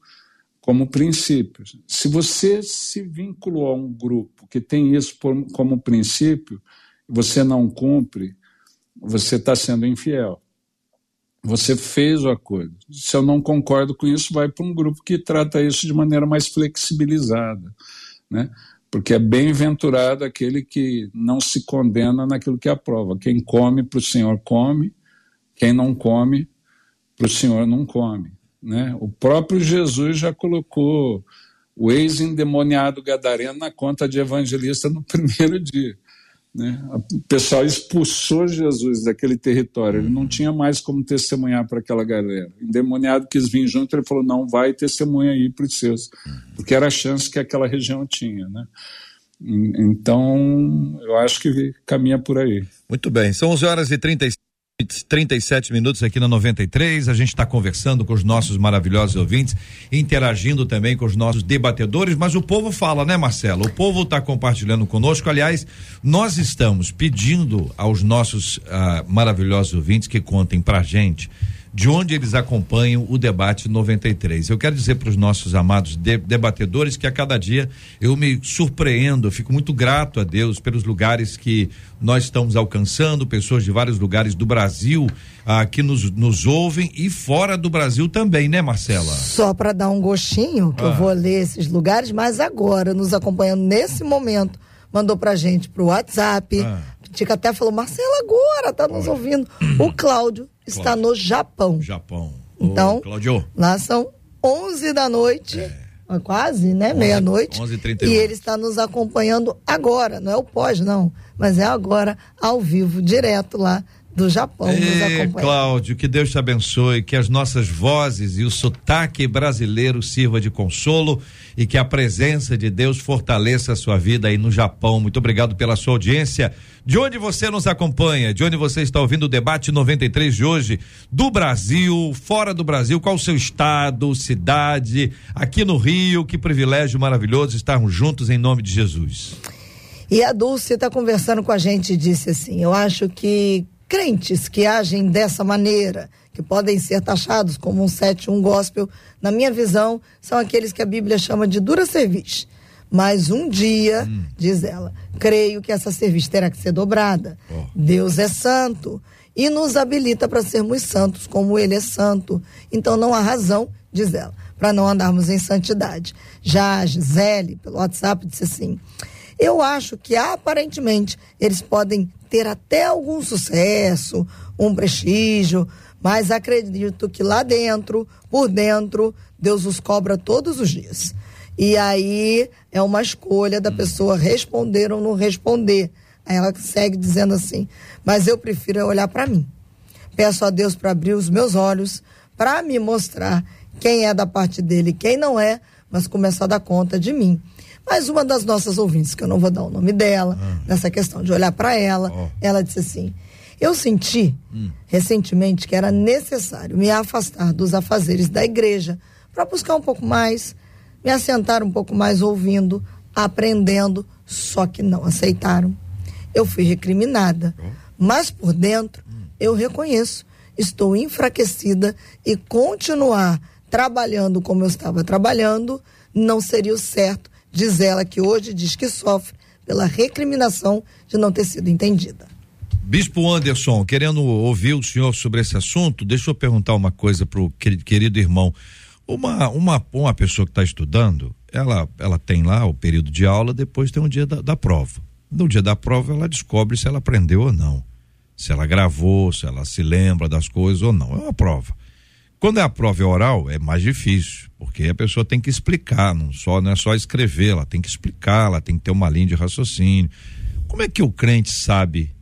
[SPEAKER 5] como princípio. Se você se vinculou a um grupo que tem isso como princípio, você não cumpre, você está sendo infiel. Você fez o acordo. Se eu não concordo com isso, vai para um grupo que trata isso de maneira mais flexibilizada, né? Porque é bem-aventurado aquele que não se condena naquilo que aprova. Quem come para o Senhor come, quem não come para o Senhor não come. Né? O próprio Jesus já colocou o ex-endemoniado gadareno na conta de evangelista no [LAUGHS] primeiro dia. Né? O pessoal expulsou Jesus daquele território, ele não tinha mais como testemunhar para aquela galera. O endemoniado quis vir junto, ele falou: não, vai testemunha aí para os seus, porque era a chance que aquela região tinha. Né? Então, eu acho que caminha por aí.
[SPEAKER 2] Muito bem, são 11 horas e 36. 37 minutos aqui na 93. A gente está conversando com os nossos maravilhosos ouvintes, interagindo também com os nossos debatedores, mas o povo fala, né, Marcelo? O povo está compartilhando conosco. Aliás, nós estamos pedindo aos nossos ah, maravilhosos ouvintes que contem pra gente de onde eles acompanham o debate 93. Eu quero dizer para os nossos amados de, debatedores que a cada dia eu me surpreendo, fico muito grato a Deus pelos lugares que nós estamos alcançando, pessoas de vários lugares do Brasil ah, que nos, nos ouvem e fora do Brasil também, né, Marcela?
[SPEAKER 7] Só para dar um gostinho, que ah. eu vou ler esses lugares, mas agora, nos acompanhando nesse momento, mandou pra gente pro WhatsApp. Ah. Tica até falou, Marcela agora tá nos Olha. ouvindo. O Cláudio está Cláudio. no Japão.
[SPEAKER 2] Japão.
[SPEAKER 7] Então, Ô, Cláudio. lá são 11 da noite. É. Quase, né? Meia-noite. E ele está nos acompanhando agora, não é o pós, não, mas é agora, ao vivo, direto lá do Japão nos acompanha.
[SPEAKER 2] Cláudio, que Deus te abençoe, que as nossas vozes e o sotaque brasileiro sirva de consolo e que a presença de Deus fortaleça a sua vida aí no Japão. Muito obrigado pela sua audiência. De onde você nos acompanha? De onde você está ouvindo o debate 93 de hoje? Do Brasil, fora do Brasil, qual o seu estado, cidade? Aqui no Rio, que privilégio maravilhoso estarmos juntos em nome de Jesus.
[SPEAKER 7] E a Dulce está conversando com a gente e disse assim: Eu acho que crentes que agem dessa maneira, que podem ser taxados como um um gospel, na minha visão, são aqueles que a Bíblia chama de dura serviço. Mas um dia, hum. diz ela, creio que essa serviço terá que ser dobrada. Oh. Deus é santo e nos habilita para sermos santos como ele é santo. Então não há razão, diz ela, para não andarmos em santidade. Já a Gisele, pelo WhatsApp, disse assim: Eu acho que aparentemente eles podem ter até algum sucesso, um prestígio, mas acredito que lá dentro, por dentro, Deus os cobra todos os dias. E aí é uma escolha da pessoa responder ou não responder. Aí ela segue dizendo assim: Mas eu prefiro olhar para mim. Peço a Deus para abrir os meus olhos, para me mostrar quem é da parte dele e quem não é, mas começar a dar conta de mim. Mas uma das nossas ouvintes, que eu não vou dar o nome dela, ah. nessa questão de olhar para ela, oh. ela disse assim: Eu senti hum. recentemente que era necessário me afastar dos afazeres da igreja para buscar um pouco mais, me assentar um pouco mais ouvindo, aprendendo, só que não aceitaram. Eu fui recriminada, oh. mas por dentro hum. eu reconheço, estou enfraquecida e continuar trabalhando como eu estava trabalhando não seria o certo Diz ela que hoje diz que sofre pela recriminação de não ter sido entendida.
[SPEAKER 2] Bispo Anderson, querendo ouvir o senhor sobre esse assunto, deixa eu perguntar uma coisa para o querido irmão. Uma, uma, uma pessoa que está estudando, ela, ela tem lá o período de aula, depois tem um dia da, da prova. No dia da prova, ela descobre se ela aprendeu ou não. Se ela gravou, se ela se lembra das coisas ou não. É uma prova. Quando é a prova oral, é mais difícil, porque a pessoa tem que explicar, não, só, não é só escrever, ela tem que explicar, ela tem que ter uma linha de raciocínio. Como é que o crente sabe?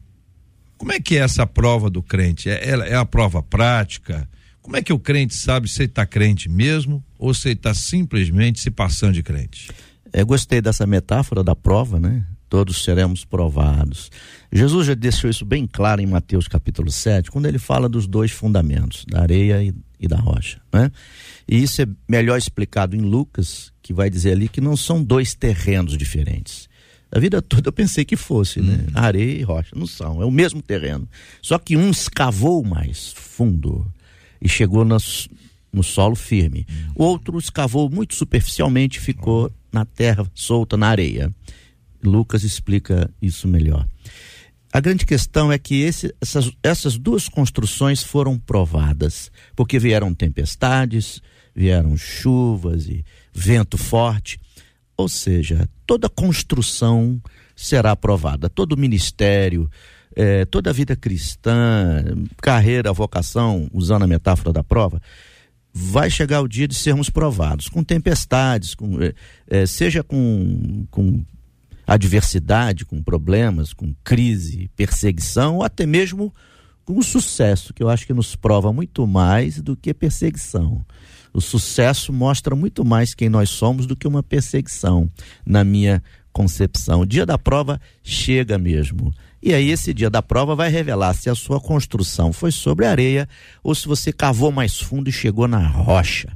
[SPEAKER 2] Como é que é essa prova do crente? É, é, é a prova prática? Como é que o crente sabe se está crente mesmo ou se está simplesmente se passando de crente?
[SPEAKER 3] Eu gostei dessa metáfora da prova, né? Todos seremos provados. Jesus já deixou isso bem claro em Mateus capítulo 7, quando ele fala dos dois fundamentos, da areia e, e da rocha, né? E isso é melhor explicado em Lucas, que vai dizer ali que não são dois terrenos diferentes. A vida toda eu pensei que fosse, né? Uhum. Areia e rocha. Não são, é o mesmo terreno. Só que um escavou mais fundo e chegou nas, no solo firme. O outro escavou muito superficialmente e ficou na terra solta, na areia. Lucas explica isso melhor. A grande questão é que esse, essas, essas duas construções foram provadas, porque vieram tempestades, vieram chuvas e vento forte. Ou seja, toda construção será aprovada, todo ministério, eh, toda a vida cristã, carreira, vocação, usando a metáfora da prova, vai chegar o dia de sermos provados, com tempestades, com, eh, eh, seja com, com adversidade, com problemas, com crise, perseguição, ou até mesmo com sucesso, que eu acho que nos prova muito mais do que perseguição. O sucesso mostra muito mais quem nós somos do que uma perseguição, na minha concepção. O dia da prova chega mesmo. E aí, esse dia da prova vai revelar se a sua construção foi sobre areia ou se você cavou mais fundo e chegou na rocha.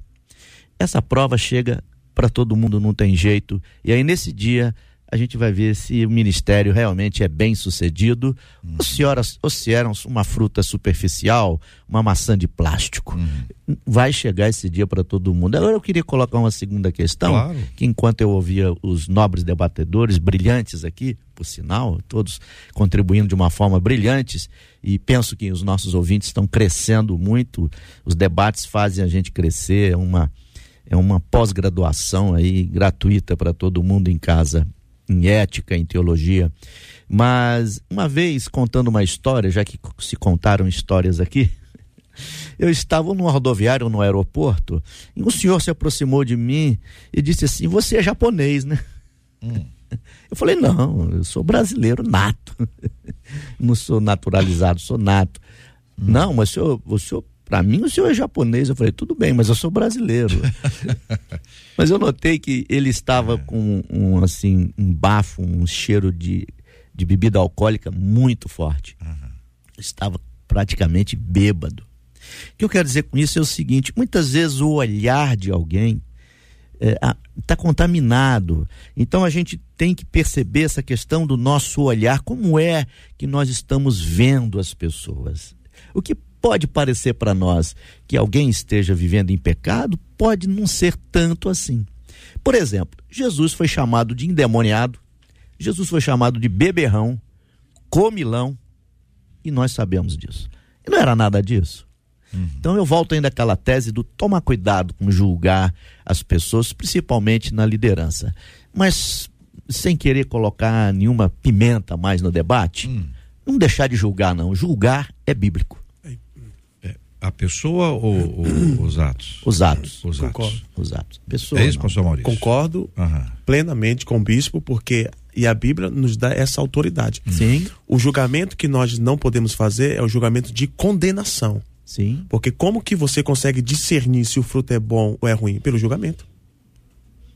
[SPEAKER 3] Essa prova chega para todo mundo, não tem jeito. E aí, nesse dia, a gente vai ver se o ministério realmente é bem sucedido uhum. ou, se era, ou se era uma fruta superficial, uma maçã de plástico. Uhum. Vai chegar esse dia para todo mundo. Agora eu queria colocar uma segunda questão, claro. que enquanto eu ouvia os nobres debatedores, brilhantes aqui, por sinal, todos contribuindo de uma forma brilhantes, e penso que os nossos ouvintes estão crescendo muito, os debates fazem a gente crescer, é uma é uma pós-graduação aí gratuita para todo mundo em casa em ética, em teologia. Mas uma vez contando uma história, já que se contaram histórias aqui, [LAUGHS] eu estava no rodoviário, no aeroporto, e um senhor se aproximou de mim e disse assim: Você é japonês, né? Hum. [LAUGHS] Eu falei: Não, eu sou brasileiro nato. [LAUGHS] Não sou naturalizado, sou nato. Hum. Não, mas o senhor, o senhor para mim, o senhor é japonês. Eu falei, tudo bem, mas eu sou brasileiro. [LAUGHS] mas eu notei que ele estava é. com um, assim, um bafo, um cheiro de, de bebida alcoólica muito forte. Uhum. Estava praticamente bêbado. O que eu quero dizer com isso é o seguinte: muitas vezes o olhar de alguém está é, tá contaminado. Então a gente tem que perceber essa questão do nosso olhar, como é que nós estamos vendo as pessoas. O que pode parecer para nós que alguém esteja vivendo em pecado, pode não ser tanto assim. Por exemplo, Jesus foi chamado de endemoniado, Jesus foi chamado de beberrão, comilão, e nós sabemos disso. E não era nada disso. Uhum. Então eu volto ainda àquela tese do tomar cuidado com julgar as pessoas, principalmente na liderança. Mas sem querer colocar nenhuma pimenta mais no debate, uhum. não deixar de julgar, não. Julgar é bíblico.
[SPEAKER 2] A pessoa ou, ou os atos?
[SPEAKER 3] Os atos.
[SPEAKER 2] Os
[SPEAKER 6] Concordo.
[SPEAKER 2] atos.
[SPEAKER 3] Os atos.
[SPEAKER 2] Pessoa, é isso, pastor Maurício?
[SPEAKER 6] Concordo uhum. plenamente com o bispo, porque e a Bíblia nos dá essa autoridade.
[SPEAKER 3] Sim.
[SPEAKER 6] O julgamento que nós não podemos fazer é o julgamento de condenação.
[SPEAKER 3] Sim.
[SPEAKER 6] Porque como que você consegue discernir se o fruto é bom ou é ruim? Pelo julgamento.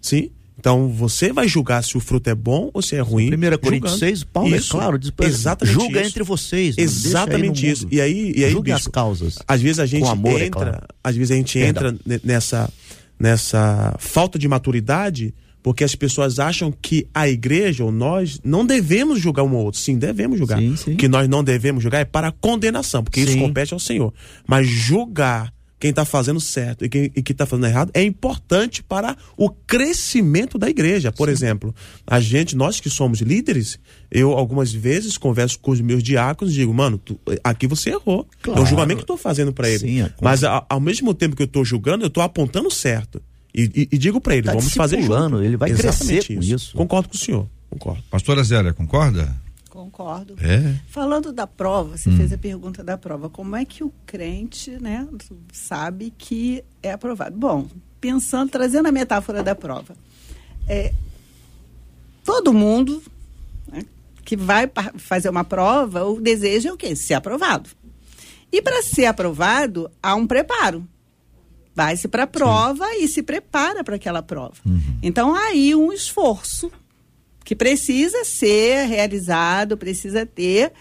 [SPEAKER 6] Sim? Então você vai julgar se o fruto é bom ou se é ruim.
[SPEAKER 3] 1 Coríntios 6, Paulo é
[SPEAKER 6] isso,
[SPEAKER 3] é claro, diz,
[SPEAKER 6] exatamente
[SPEAKER 3] julga
[SPEAKER 6] isso.
[SPEAKER 3] entre vocês.
[SPEAKER 6] Exatamente isso. E aí, e aí
[SPEAKER 3] julgue as causas.
[SPEAKER 6] Às vezes a gente
[SPEAKER 3] amor,
[SPEAKER 6] entra,
[SPEAKER 3] é claro.
[SPEAKER 6] às vezes a gente Perdão. entra nessa nessa falta de maturidade porque as pessoas acham que a igreja ou nós não devemos julgar um ou outro. Sim, devemos julgar.
[SPEAKER 3] Sim, sim.
[SPEAKER 6] O que nós não devemos julgar é para condenação, porque sim. isso compete ao Senhor. Mas julgar quem está fazendo certo e quem está fazendo errado é importante para o crescimento da igreja. Por Sim. exemplo, a gente, nós que somos líderes, eu algumas vezes converso com os meus diáconos e digo, mano, tu, aqui você errou. Claro. É um julgamento que estou fazendo para ele. Sim, é Mas a, ao mesmo tempo que eu estou julgando, eu estou apontando certo. E, e, e digo para ele, tá vamos fazer junto.
[SPEAKER 3] Ele vai Exatamente crescer isso. isso.
[SPEAKER 6] Concordo com o senhor. Concordo.
[SPEAKER 2] Pastora Zélia, concorda?
[SPEAKER 4] Concordo.
[SPEAKER 2] É.
[SPEAKER 4] Falando da prova, você hum. fez a pergunta da prova. Como é que o crente, né, sabe que é aprovado? Bom, pensando, trazendo a metáfora da prova, é, todo mundo né, que vai fazer uma prova, o desejo é o quê? Ser aprovado. E para ser aprovado, há um preparo. vai-se para a prova Sim. e se prepara para aquela prova. Uhum. Então, há aí um esforço que precisa ser realizado, precisa ter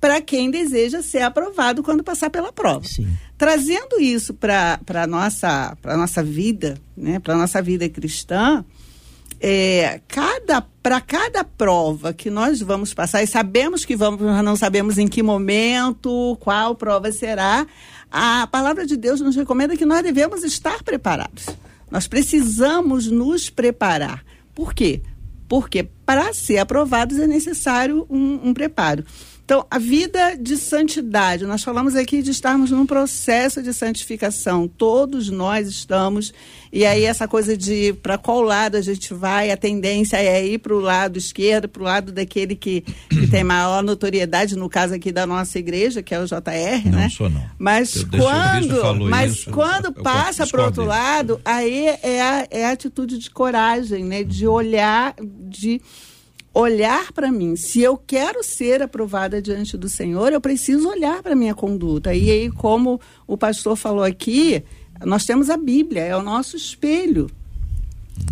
[SPEAKER 4] para quem deseja ser aprovado quando passar pela prova. Sim. Trazendo isso para a nossa, nossa vida, né, para a nossa vida cristã, é, cada para cada prova que nós vamos passar e sabemos que vamos, não sabemos em que momento, qual prova será, a palavra de Deus nos recomenda que nós devemos estar preparados. Nós precisamos nos preparar. Por quê? Porque para ser aprovados é necessário um, um preparo. Então, a vida de santidade, nós falamos aqui de estarmos num processo de santificação, todos nós estamos, e aí essa coisa de para qual lado a gente vai, a tendência é ir para o lado esquerdo, para o lado daquele que, que tem maior notoriedade, no caso aqui da nossa igreja, que é o JR,
[SPEAKER 2] não,
[SPEAKER 4] né?
[SPEAKER 2] Sou não.
[SPEAKER 4] Mas eu quando, mas isso, quando eu, eu passa para o outro lado, aí é a, é a atitude de coragem, né? De olhar, de olhar para mim. Se eu quero ser aprovada diante do Senhor, eu preciso olhar para minha conduta. E aí, como o pastor falou aqui, nós temos a Bíblia, é o nosso espelho.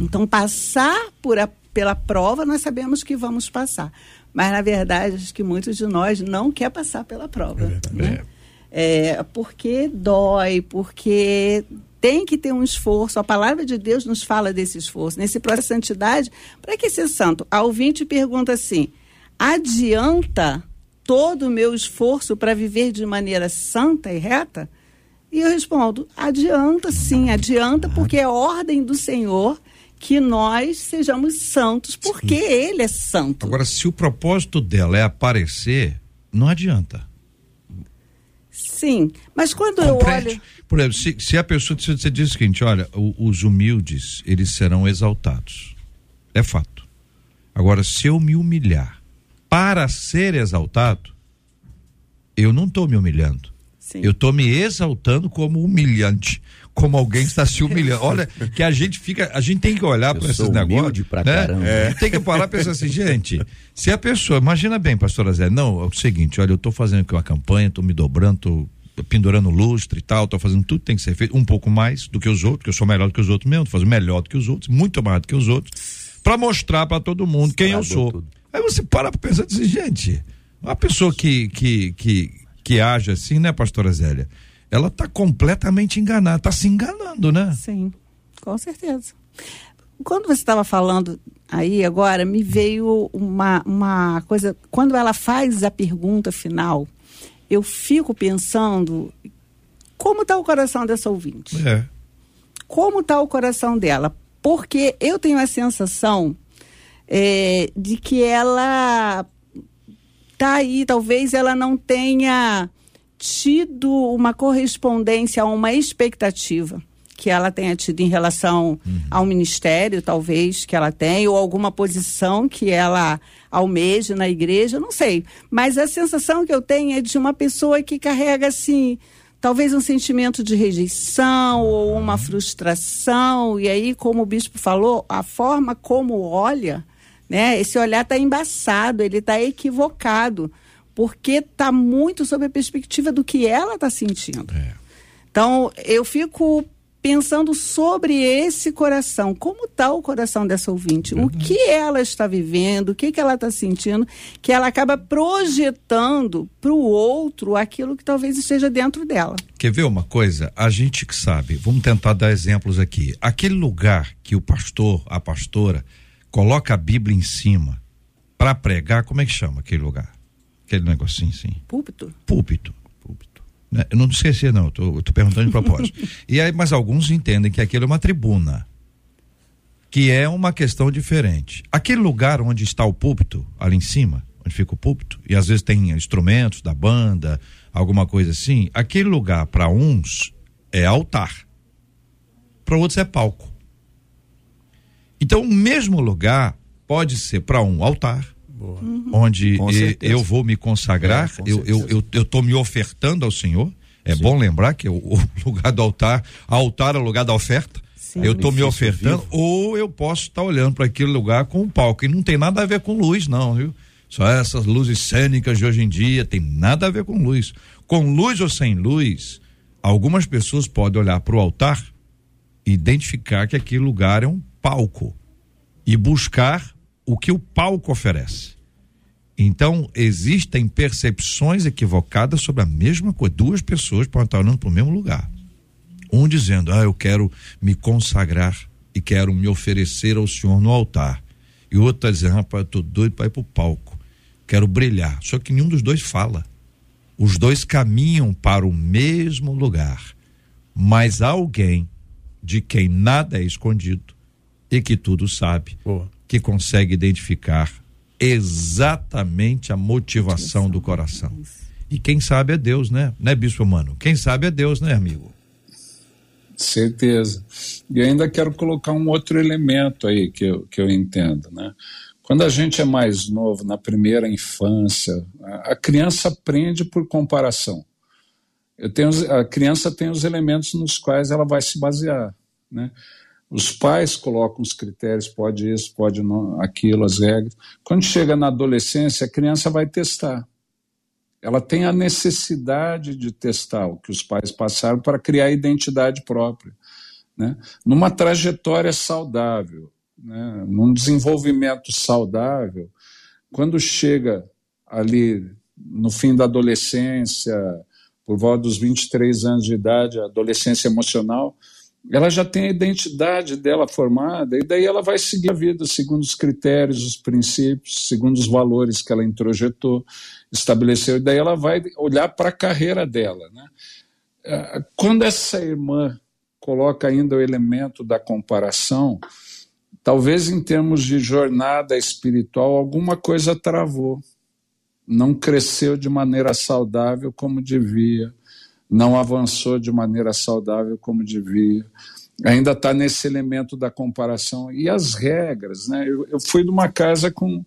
[SPEAKER 4] Então, passar por a, pela prova, nós sabemos que vamos passar. Mas, na verdade, acho que muitos de nós não quer passar pela prova. É, né? é porque dói, porque tem que ter um esforço. A palavra de Deus nos fala desse esforço. Nesse processo de santidade, para que ser santo? A ouvinte pergunta assim: adianta todo o meu esforço para viver de maneira santa e reta? E eu respondo: adianta sim, adianta, porque é ordem do Senhor que nós sejamos santos, porque. Ele é santo.
[SPEAKER 2] Agora, se o propósito dela é aparecer, não adianta.
[SPEAKER 4] Sim, mas quando Complete. eu olho.
[SPEAKER 2] Por exemplo, se, se a pessoa se você diz o seguinte, olha, os humildes, eles serão exaltados. É fato. Agora, se eu me humilhar para ser exaltado, eu não estou me humilhando. Sim. Eu estou me exaltando como humilhante, como alguém está se humilhando. Olha, que a gente fica, a gente tem que olhar para esses negócios.
[SPEAKER 3] Pra né? caramba. É,
[SPEAKER 2] tem que parar e pensar assim, gente, se a pessoa, imagina bem, pastora Zé, não, é o seguinte, olha, eu estou fazendo aqui uma campanha, estou me dobrando, estou pendurando lustre e tal, estou fazendo tudo que tem que ser feito, um pouco mais do que os outros, que eu sou melhor do que os outros mesmo, fazendo melhor do que os outros, muito mais do que os outros, para mostrar para todo mundo quem eu sou. Tudo. Aí você para para pensar assim, gente, uma pessoa que, que, que, que age assim, né, pastora Zélia? Ela está completamente enganada, está se enganando, né?
[SPEAKER 4] Sim, com certeza. Quando você estava falando aí agora, me veio uma, uma coisa. Quando ela faz a pergunta final, eu fico pensando como está o coração dessa ouvinte. É. Como está o coração dela? Porque eu tenho a sensação é, de que ela está aí, talvez ela não tenha tido uma correspondência a uma expectativa que ela tenha tido em relação uhum. ao ministério, talvez, que ela tem, ou alguma posição que ela almeja na igreja, não sei. Mas a sensação que eu tenho é de uma pessoa que carrega, assim, talvez um sentimento de rejeição ou uma uhum. frustração. E aí, como o bispo falou, a forma como olha, né? Esse olhar está embaçado, ele está equivocado porque está muito sob a perspectiva do que ela está sentindo. É. Então, eu fico pensando sobre esse coração, como está o coração dessa ouvinte, o que ela está vivendo, o que, que ela está sentindo, que ela acaba projetando para o outro aquilo que talvez esteja dentro dela.
[SPEAKER 2] Quer ver uma coisa? A gente que sabe, vamos tentar dar exemplos aqui. Aquele lugar que o pastor, a pastora, coloca a Bíblia em cima para pregar, como é que chama aquele lugar? Aquele negocinho assim.
[SPEAKER 4] Púlpito?
[SPEAKER 2] Púlpito. Púlpito. Né? Eu não esqueci, não, tô, tô perguntando de propósito. [LAUGHS] e aí, mas alguns entendem que aquilo é uma tribuna. Que é uma questão diferente. Aquele lugar onde está o púlpito, ali em cima, onde fica o púlpito, e às vezes tem instrumentos da banda, alguma coisa assim, aquele lugar para uns é altar. Para outros é palco. Então, o mesmo lugar pode ser para um altar, Uhum. onde eu vou me consagrar, é, eu, eu, eu, eu tô me ofertando ao Senhor. É Sim. bom lembrar que o, o, [LAUGHS] lugar do altar, altar é o lugar da oferta. Sim, eu estou me ofertando, vivo. ou eu posso estar tá olhando para aquele lugar com um palco. E não tem nada a ver com luz, não, viu? Só essas luzes cênicas de hoje em dia, tem nada a ver com luz. Com luz ou sem luz, algumas pessoas podem olhar para o altar identificar que aquele lugar é um palco e buscar o que o palco oferece. Então, existem percepções equivocadas sobre a mesma coisa. Duas pessoas podem estar olhando para o mesmo lugar. Um dizendo, ah, eu quero me consagrar e quero me oferecer ao Senhor no altar. E outro está dizendo, rapaz, eu estou doido para ir para o palco. Quero brilhar. Só que nenhum dos dois fala. Os dois caminham para o mesmo lugar. Mas alguém de quem nada é escondido e que tudo sabe, Boa. Que consegue identificar exatamente a motivação do coração. E quem sabe é Deus, né? Né, Bispo Mano? Quem sabe é Deus, né, amigo?
[SPEAKER 5] Certeza. E ainda quero colocar um outro elemento aí que eu, que eu entendo, né? Quando a gente é mais novo, na primeira infância, a criança aprende por comparação. Eu tenho, a criança tem os elementos nos quais ela vai se basear, né? Os pais colocam os critérios, pode isso, pode não, aquilo, as regras. Quando chega na adolescência, a criança vai testar. Ela tem a necessidade de testar o que os pais passaram para criar identidade própria. Né? Numa trajetória saudável, né? num desenvolvimento saudável, quando chega ali no fim da adolescência, por volta dos 23 anos de idade, a adolescência emocional, ela já tem a identidade dela formada, e daí ela vai seguir a vida segundo os critérios, os princípios, segundo os valores que ela introjetou, estabeleceu, e daí ela vai olhar para a carreira dela. Né? É, quando essa irmã coloca ainda o elemento da comparação, talvez em termos de jornada espiritual, alguma coisa travou, não cresceu de maneira saudável como devia não avançou de maneira saudável como devia. Ainda está nesse elemento da comparação. E as regras, né? Eu, eu fui de uma casa com,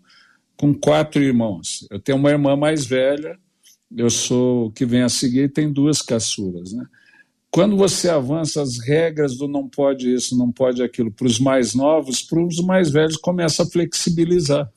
[SPEAKER 5] com quatro irmãos. Eu tenho uma irmã mais velha, eu sou o que vem a seguir e tem duas caçuras, né? Quando você avança as regras do não pode isso, não pode aquilo para os mais novos, para os mais velhos começa a flexibilizar,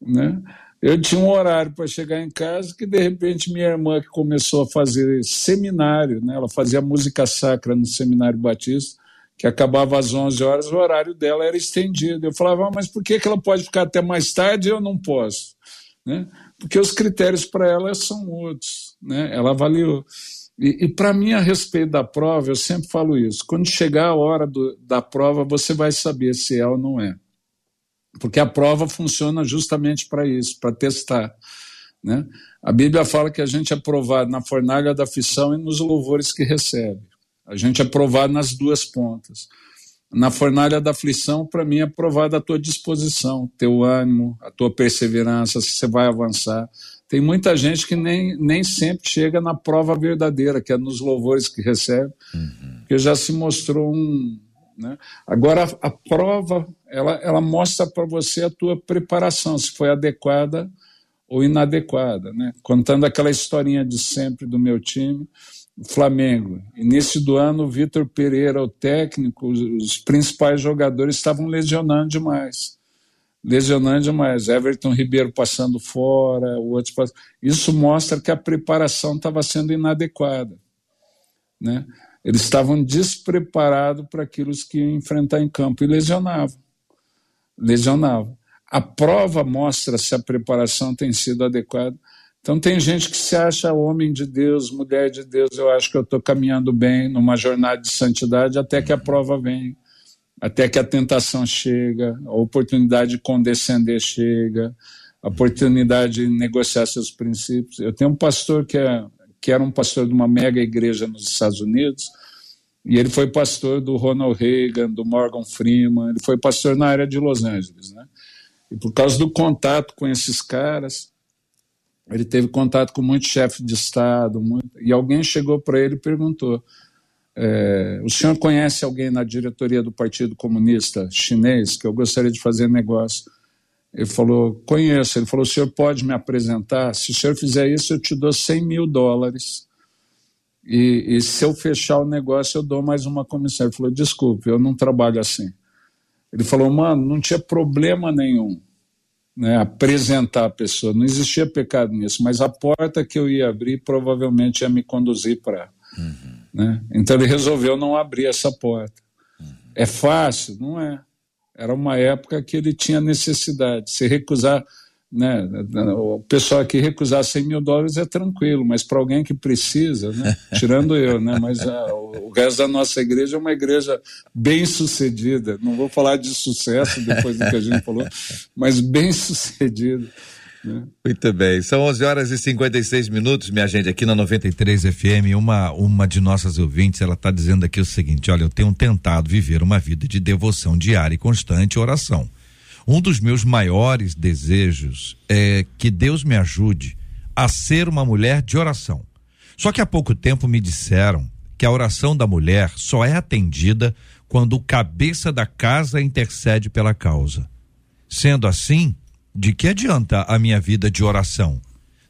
[SPEAKER 5] né? Eu tinha um horário para chegar em casa que, de repente, minha irmã, que começou a fazer seminário, né, ela fazia música sacra no Seminário Batista, que acabava às 11 horas, o horário dela era estendido. Eu falava, ah, mas por que, que ela pode ficar até mais tarde e eu não posso? Né? Porque os critérios para ela são outros. Né? Ela avaliou. E, e para mim, a respeito da prova, eu sempre falo isso: quando chegar a hora do, da prova, você vai saber se é ou não é porque a prova funciona justamente para isso, para testar. Né? A Bíblia fala que a gente é provado na fornalha da aflição e nos louvores que recebe. A gente é provado nas duas pontas. Na fornalha da aflição, para mim, é provada a tua disposição, teu ânimo, a tua perseverança, se você vai avançar. Tem muita gente que nem, nem sempre chega na prova verdadeira, que é nos louvores que recebe, uhum. porque já se mostrou um, né? Agora, a, a, prova, ela, ela mostra para você a tua preparação, se foi adequada ou inadequada. Né? Contando aquela historinha de sempre do meu time, Flamengo. Início do ano, Vitor Pereira, o técnico, os, os principais jogadores estavam lesionando demais. Lesionando demais. Everton Ribeiro passando fora, o outro passando... Isso mostra que a preparação estava sendo inadequada. Né? Eles estavam despreparados para aquilo que iam enfrentar em campo e lesionavam. Lesionavam. A prova mostra se a preparação tem sido adequada. Então, tem gente que se acha homem de Deus, mulher de Deus. Eu acho que eu estou caminhando bem numa jornada de santidade até que a prova vem, até que a tentação chega, a oportunidade de condescender chega, a oportunidade de negociar seus princípios. Eu tenho um pastor que é que era um pastor de uma mega igreja nos Estados Unidos, e ele foi pastor do Ronald Reagan, do Morgan Freeman, ele foi pastor na área de Los Angeles, né? E por causa do contato com esses caras, ele teve contato com muitos chefes de Estado, muito, e alguém chegou para ele e perguntou: é, O senhor conhece alguém na diretoria do Partido Comunista Chinês que eu gostaria de fazer negócio? Ele falou, conheço. Ele falou, o senhor pode me apresentar? Se o senhor fizer isso, eu te dou 100 mil dólares. E, e se eu fechar o negócio, eu dou mais uma comissão. Ele falou, desculpe, eu não trabalho assim. Ele falou, mano, não tinha problema nenhum né, apresentar a pessoa, não existia pecado nisso, mas a porta que eu ia abrir provavelmente ia me conduzir para. Uhum. Né? Então ele resolveu não abrir essa porta. É fácil? Não é. Era uma época que ele tinha necessidade. Se recusar né? O pessoal aqui recusar 100 mil dólares é tranquilo, mas para alguém que precisa, né? tirando eu, né? mas a, o resto da nossa igreja é uma igreja bem sucedida. Não vou falar de sucesso depois do que a gente falou, mas bem sucedida. Né?
[SPEAKER 2] Muito bem, são 11 horas e 56 minutos, minha gente, aqui na 93 FM. Uma, uma de nossas ouvintes, ela está dizendo aqui o seguinte: olha, eu tenho tentado viver uma vida de devoção diária e constante oração um dos meus maiores desejos é que Deus me ajude a ser uma mulher de oração. Só que há pouco tempo me disseram que a oração da mulher só é atendida quando o cabeça da casa intercede pela causa. Sendo assim, de que adianta a minha vida de oração?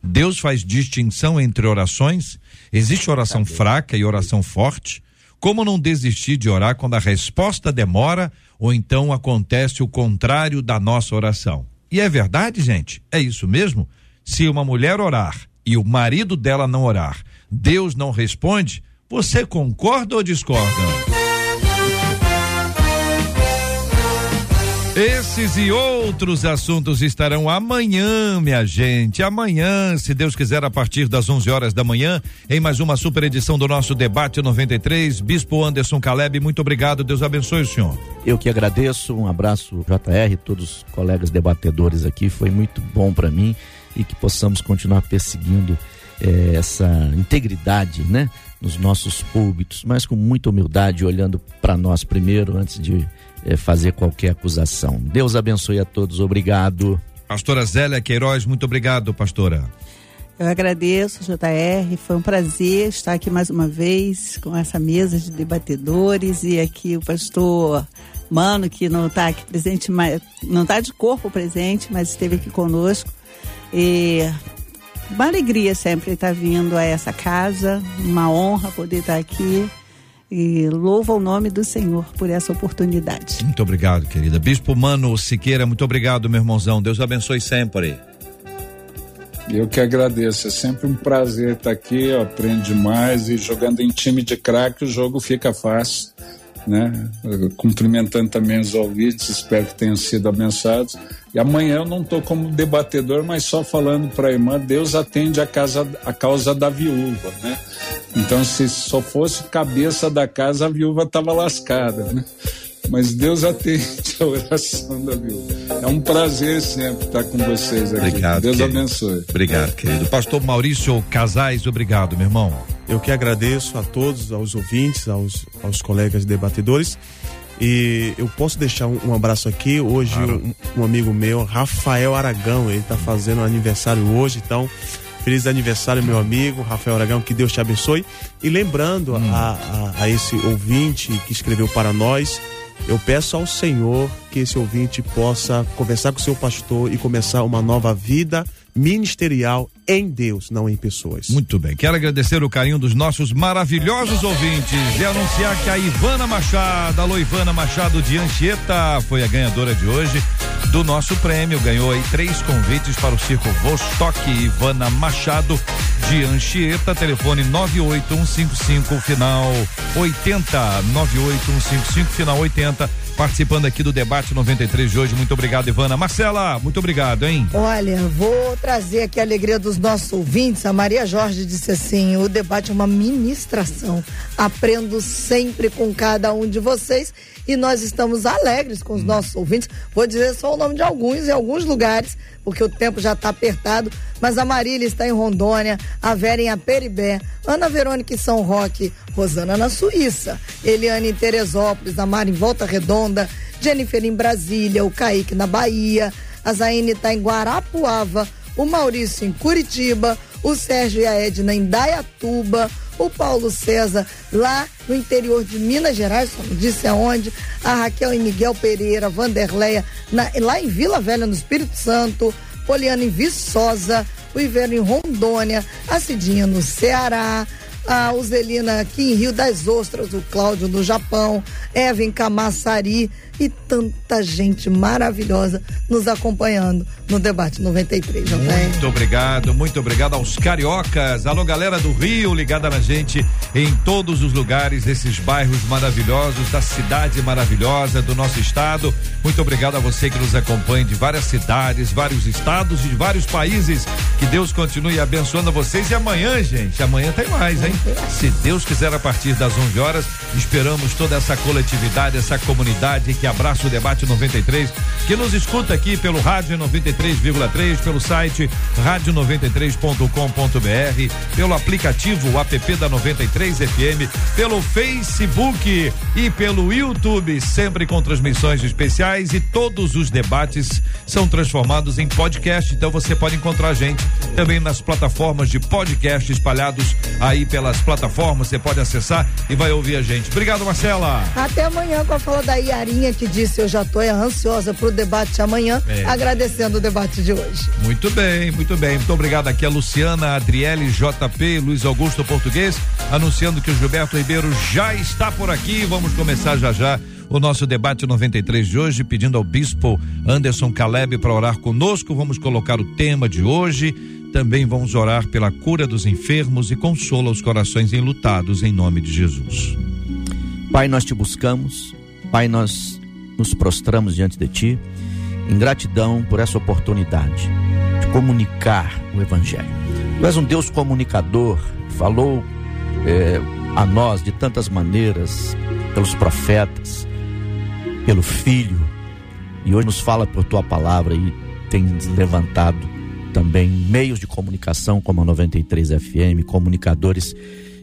[SPEAKER 2] Deus faz distinção entre orações? Existe oração fraca e oração forte? Como não desistir de orar quando a resposta demora ou então acontece o contrário da nossa oração. E é verdade, gente? É isso mesmo? Se uma mulher orar e o marido dela não orar, Deus não responde, você concorda ou discorda? Esses e outros assuntos estarão amanhã, minha gente. Amanhã, se Deus quiser, a partir das 11 horas da manhã, em mais uma super edição do nosso Debate 93. Bispo Anderson Caleb, muito obrigado. Deus abençoe o senhor.
[SPEAKER 3] Eu que agradeço. Um abraço, JR, todos os colegas debatedores aqui. Foi muito bom para mim e que possamos continuar perseguindo eh, essa integridade, né? Nos nossos púlpitos, mas com muita humildade, olhando para nós primeiro, antes de é, fazer qualquer acusação. Deus abençoe a todos, obrigado.
[SPEAKER 2] Pastora Zélia Queiroz, muito obrigado, pastora.
[SPEAKER 4] Eu agradeço, JR. Foi um prazer estar aqui mais uma vez com essa mesa de debatedores e aqui o pastor Mano, que não está aqui presente, mas não está de corpo presente, mas esteve aqui conosco. E uma alegria sempre estar vindo a essa casa, uma honra poder estar aqui e louva o nome do Senhor por essa oportunidade.
[SPEAKER 2] Muito obrigado, querida. Bispo Mano Siqueira, muito obrigado, meu irmãozão. Deus abençoe sempre.
[SPEAKER 5] Eu que agradeço, é sempre um prazer estar aqui, eu aprendo demais e jogando em time de craque o jogo fica fácil, né? Cumprimentando também os ouvintes, espero que tenham sido abençoados. E amanhã eu não estou como debatedor, mas só falando para a irmã, Deus atende a, casa, a causa da viúva, né? Então, se só fosse cabeça da casa, a viúva estava lascada, né? Mas Deus atende a oração da viúva. É um prazer sempre estar com vocês aqui. Obrigado, Deus querido. abençoe.
[SPEAKER 2] Obrigado, querido. Pastor Maurício Casais, obrigado, meu irmão.
[SPEAKER 6] Eu que agradeço a todos, aos ouvintes, aos, aos colegas debatedores. E eu posso deixar um, um abraço aqui. Hoje, claro. um, um, amigo meu, Rafael Aragão, ele está fazendo aniversário hoje, então Feliz aniversário, meu amigo Rafael Aragão, que Deus te abençoe. E lembrando hum. a, a, a esse ouvinte que escreveu para nós, eu peço ao Senhor que esse ouvinte possa conversar com o seu pastor e começar uma nova vida ministerial em Deus, não em pessoas.
[SPEAKER 2] Muito bem. Quero agradecer o carinho dos nossos maravilhosos ouvintes e anunciar que a Ivana Machado, a Ivana Machado de Anchieta, foi a ganhadora de hoje do nosso prêmio. Ganhou aí três convites para o Circo Vostok. Ivana Machado de Anchieta, telefone 98155 final 80 98155 final 80 participando aqui do debate 93 de hoje. Muito obrigado, Ivana. Marcela, muito obrigado, hein?
[SPEAKER 7] Olha, vou trazer aqui a alegria dos nossos ouvintes. A Maria Jorge disse assim: o debate é uma ministração. Aprendo sempre com cada um de vocês e nós estamos alegres com os hum. nossos ouvintes. Vou dizer só o nome de alguns em alguns lugares, porque o tempo já está apertado. Mas a Marília está em Rondônia, a Vera em Aperibé, Ana Verônica em São Roque, Rosana na Suíça, Eliane em Teresópolis, a Mara em Volta Redonda, Jennifer em Brasília, o Kaique na Bahia, a Zaine está em Guarapuava, o Maurício em Curitiba, o Sérgio e a Edna em Dayatuba, o Paulo César lá no interior de Minas Gerais, só não disse aonde, a Raquel e Miguel Pereira, Vanderleia, na, lá em Vila Velha, no Espírito Santo, Poliana em Viçosa, o Ivero em Rondônia, a Cidinha no Ceará, a Uzelina aqui em Rio das Ostras, o Cláudio no Japão, Eva em Camaçari e tanta gente maravilhosa nos acompanhando no debate 93,
[SPEAKER 2] não Muito obrigado, muito obrigado aos cariocas. Alô, galera do Rio, ligada na gente em todos os lugares desses bairros maravilhosos, da cidade maravilhosa do nosso estado. Muito obrigado a você que nos acompanha de várias cidades, vários estados e de vários países. Que Deus continue abençoando vocês. E amanhã, gente, amanhã tem mais, hein? Se Deus quiser, a partir das 11 horas, esperamos toda essa coletividade, essa comunidade que abraça o debate 93, que nos escuta aqui pelo rádio 93,3, pelo site rádio93.com.br, pelo aplicativo app da 93 FM, pelo Facebook e pelo YouTube, sempre com transmissões especiais e todos os debates são transformados em podcast, então você pode encontrar a gente também nas plataformas de podcast espalhados aí pelas plataformas, você pode acessar e vai ouvir a gente. Obrigado, Marcela.
[SPEAKER 7] Até amanhã com a fala da Iarinha que disse eu já estou ansiosa para o debate amanhã, é. agradecendo o debate de hoje.
[SPEAKER 2] Muito bem, muito bem. Muito obrigado aqui a Luciana, Adriele, JP, Luiz Augusto Português, anunciando que o Gilberto Ribeiro já está por aqui. Vamos começar já já o nosso debate 93 de hoje, pedindo ao bispo Anderson Caleb para orar conosco. Vamos colocar o tema de hoje. Também vamos orar pela cura dos enfermos e consola os corações enlutados em nome de Jesus.
[SPEAKER 3] Pai, nós te buscamos. Pai, nós nos prostramos diante de ti em gratidão por essa oportunidade de comunicar o Evangelho. Tu és um Deus comunicador, falou eh, a nós de tantas maneiras, pelos profetas, pelo Filho, e hoje nos fala por tua palavra e tem levantado também meios de comunicação como a 93 FM, comunicadores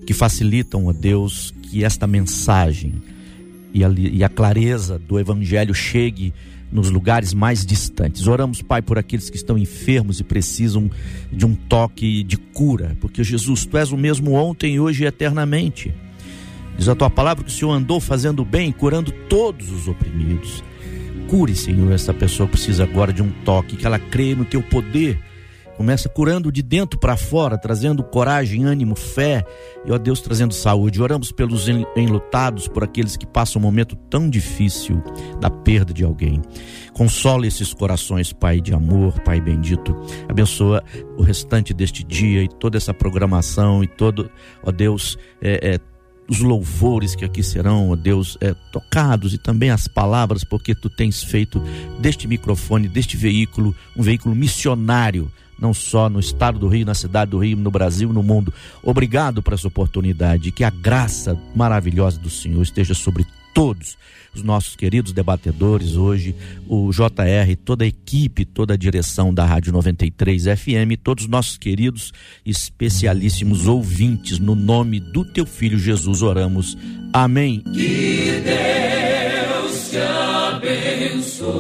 [SPEAKER 3] que facilitam a Deus que esta mensagem e a, e a clareza do Evangelho chegue nos lugares mais distantes. Oramos, Pai, por aqueles que estão enfermos e precisam de um toque de cura, porque Jesus, Tu és o mesmo ontem, hoje e eternamente. Diz a Tua palavra que o Senhor andou fazendo bem, curando todos os oprimidos. Cure, Senhor, essa pessoa precisa agora de um toque, que ela crê no Teu poder Começa curando de dentro para fora, trazendo coragem, ânimo, fé e, ó Deus, trazendo saúde. Oramos pelos enlutados, por aqueles que passam um momento tão difícil da perda de alguém. Consola esses corações, Pai de amor, Pai bendito. Abençoa o restante deste dia e toda essa programação e todo, ó Deus, é, é, os louvores que aqui serão, ó Deus, é, tocados e também as palavras, porque tu tens feito deste microfone, deste veículo, um veículo missionário não só no estado do Rio, na cidade do Rio, no Brasil, no mundo. Obrigado por essa oportunidade. Que a graça maravilhosa do Senhor esteja sobre todos os nossos queridos debatedores hoje, o JR, toda a equipe, toda a direção da Rádio 93 FM, todos os nossos queridos especialíssimos ouvintes, no nome do teu filho Jesus oramos. Amém.
[SPEAKER 8] Que Deus te abençoe.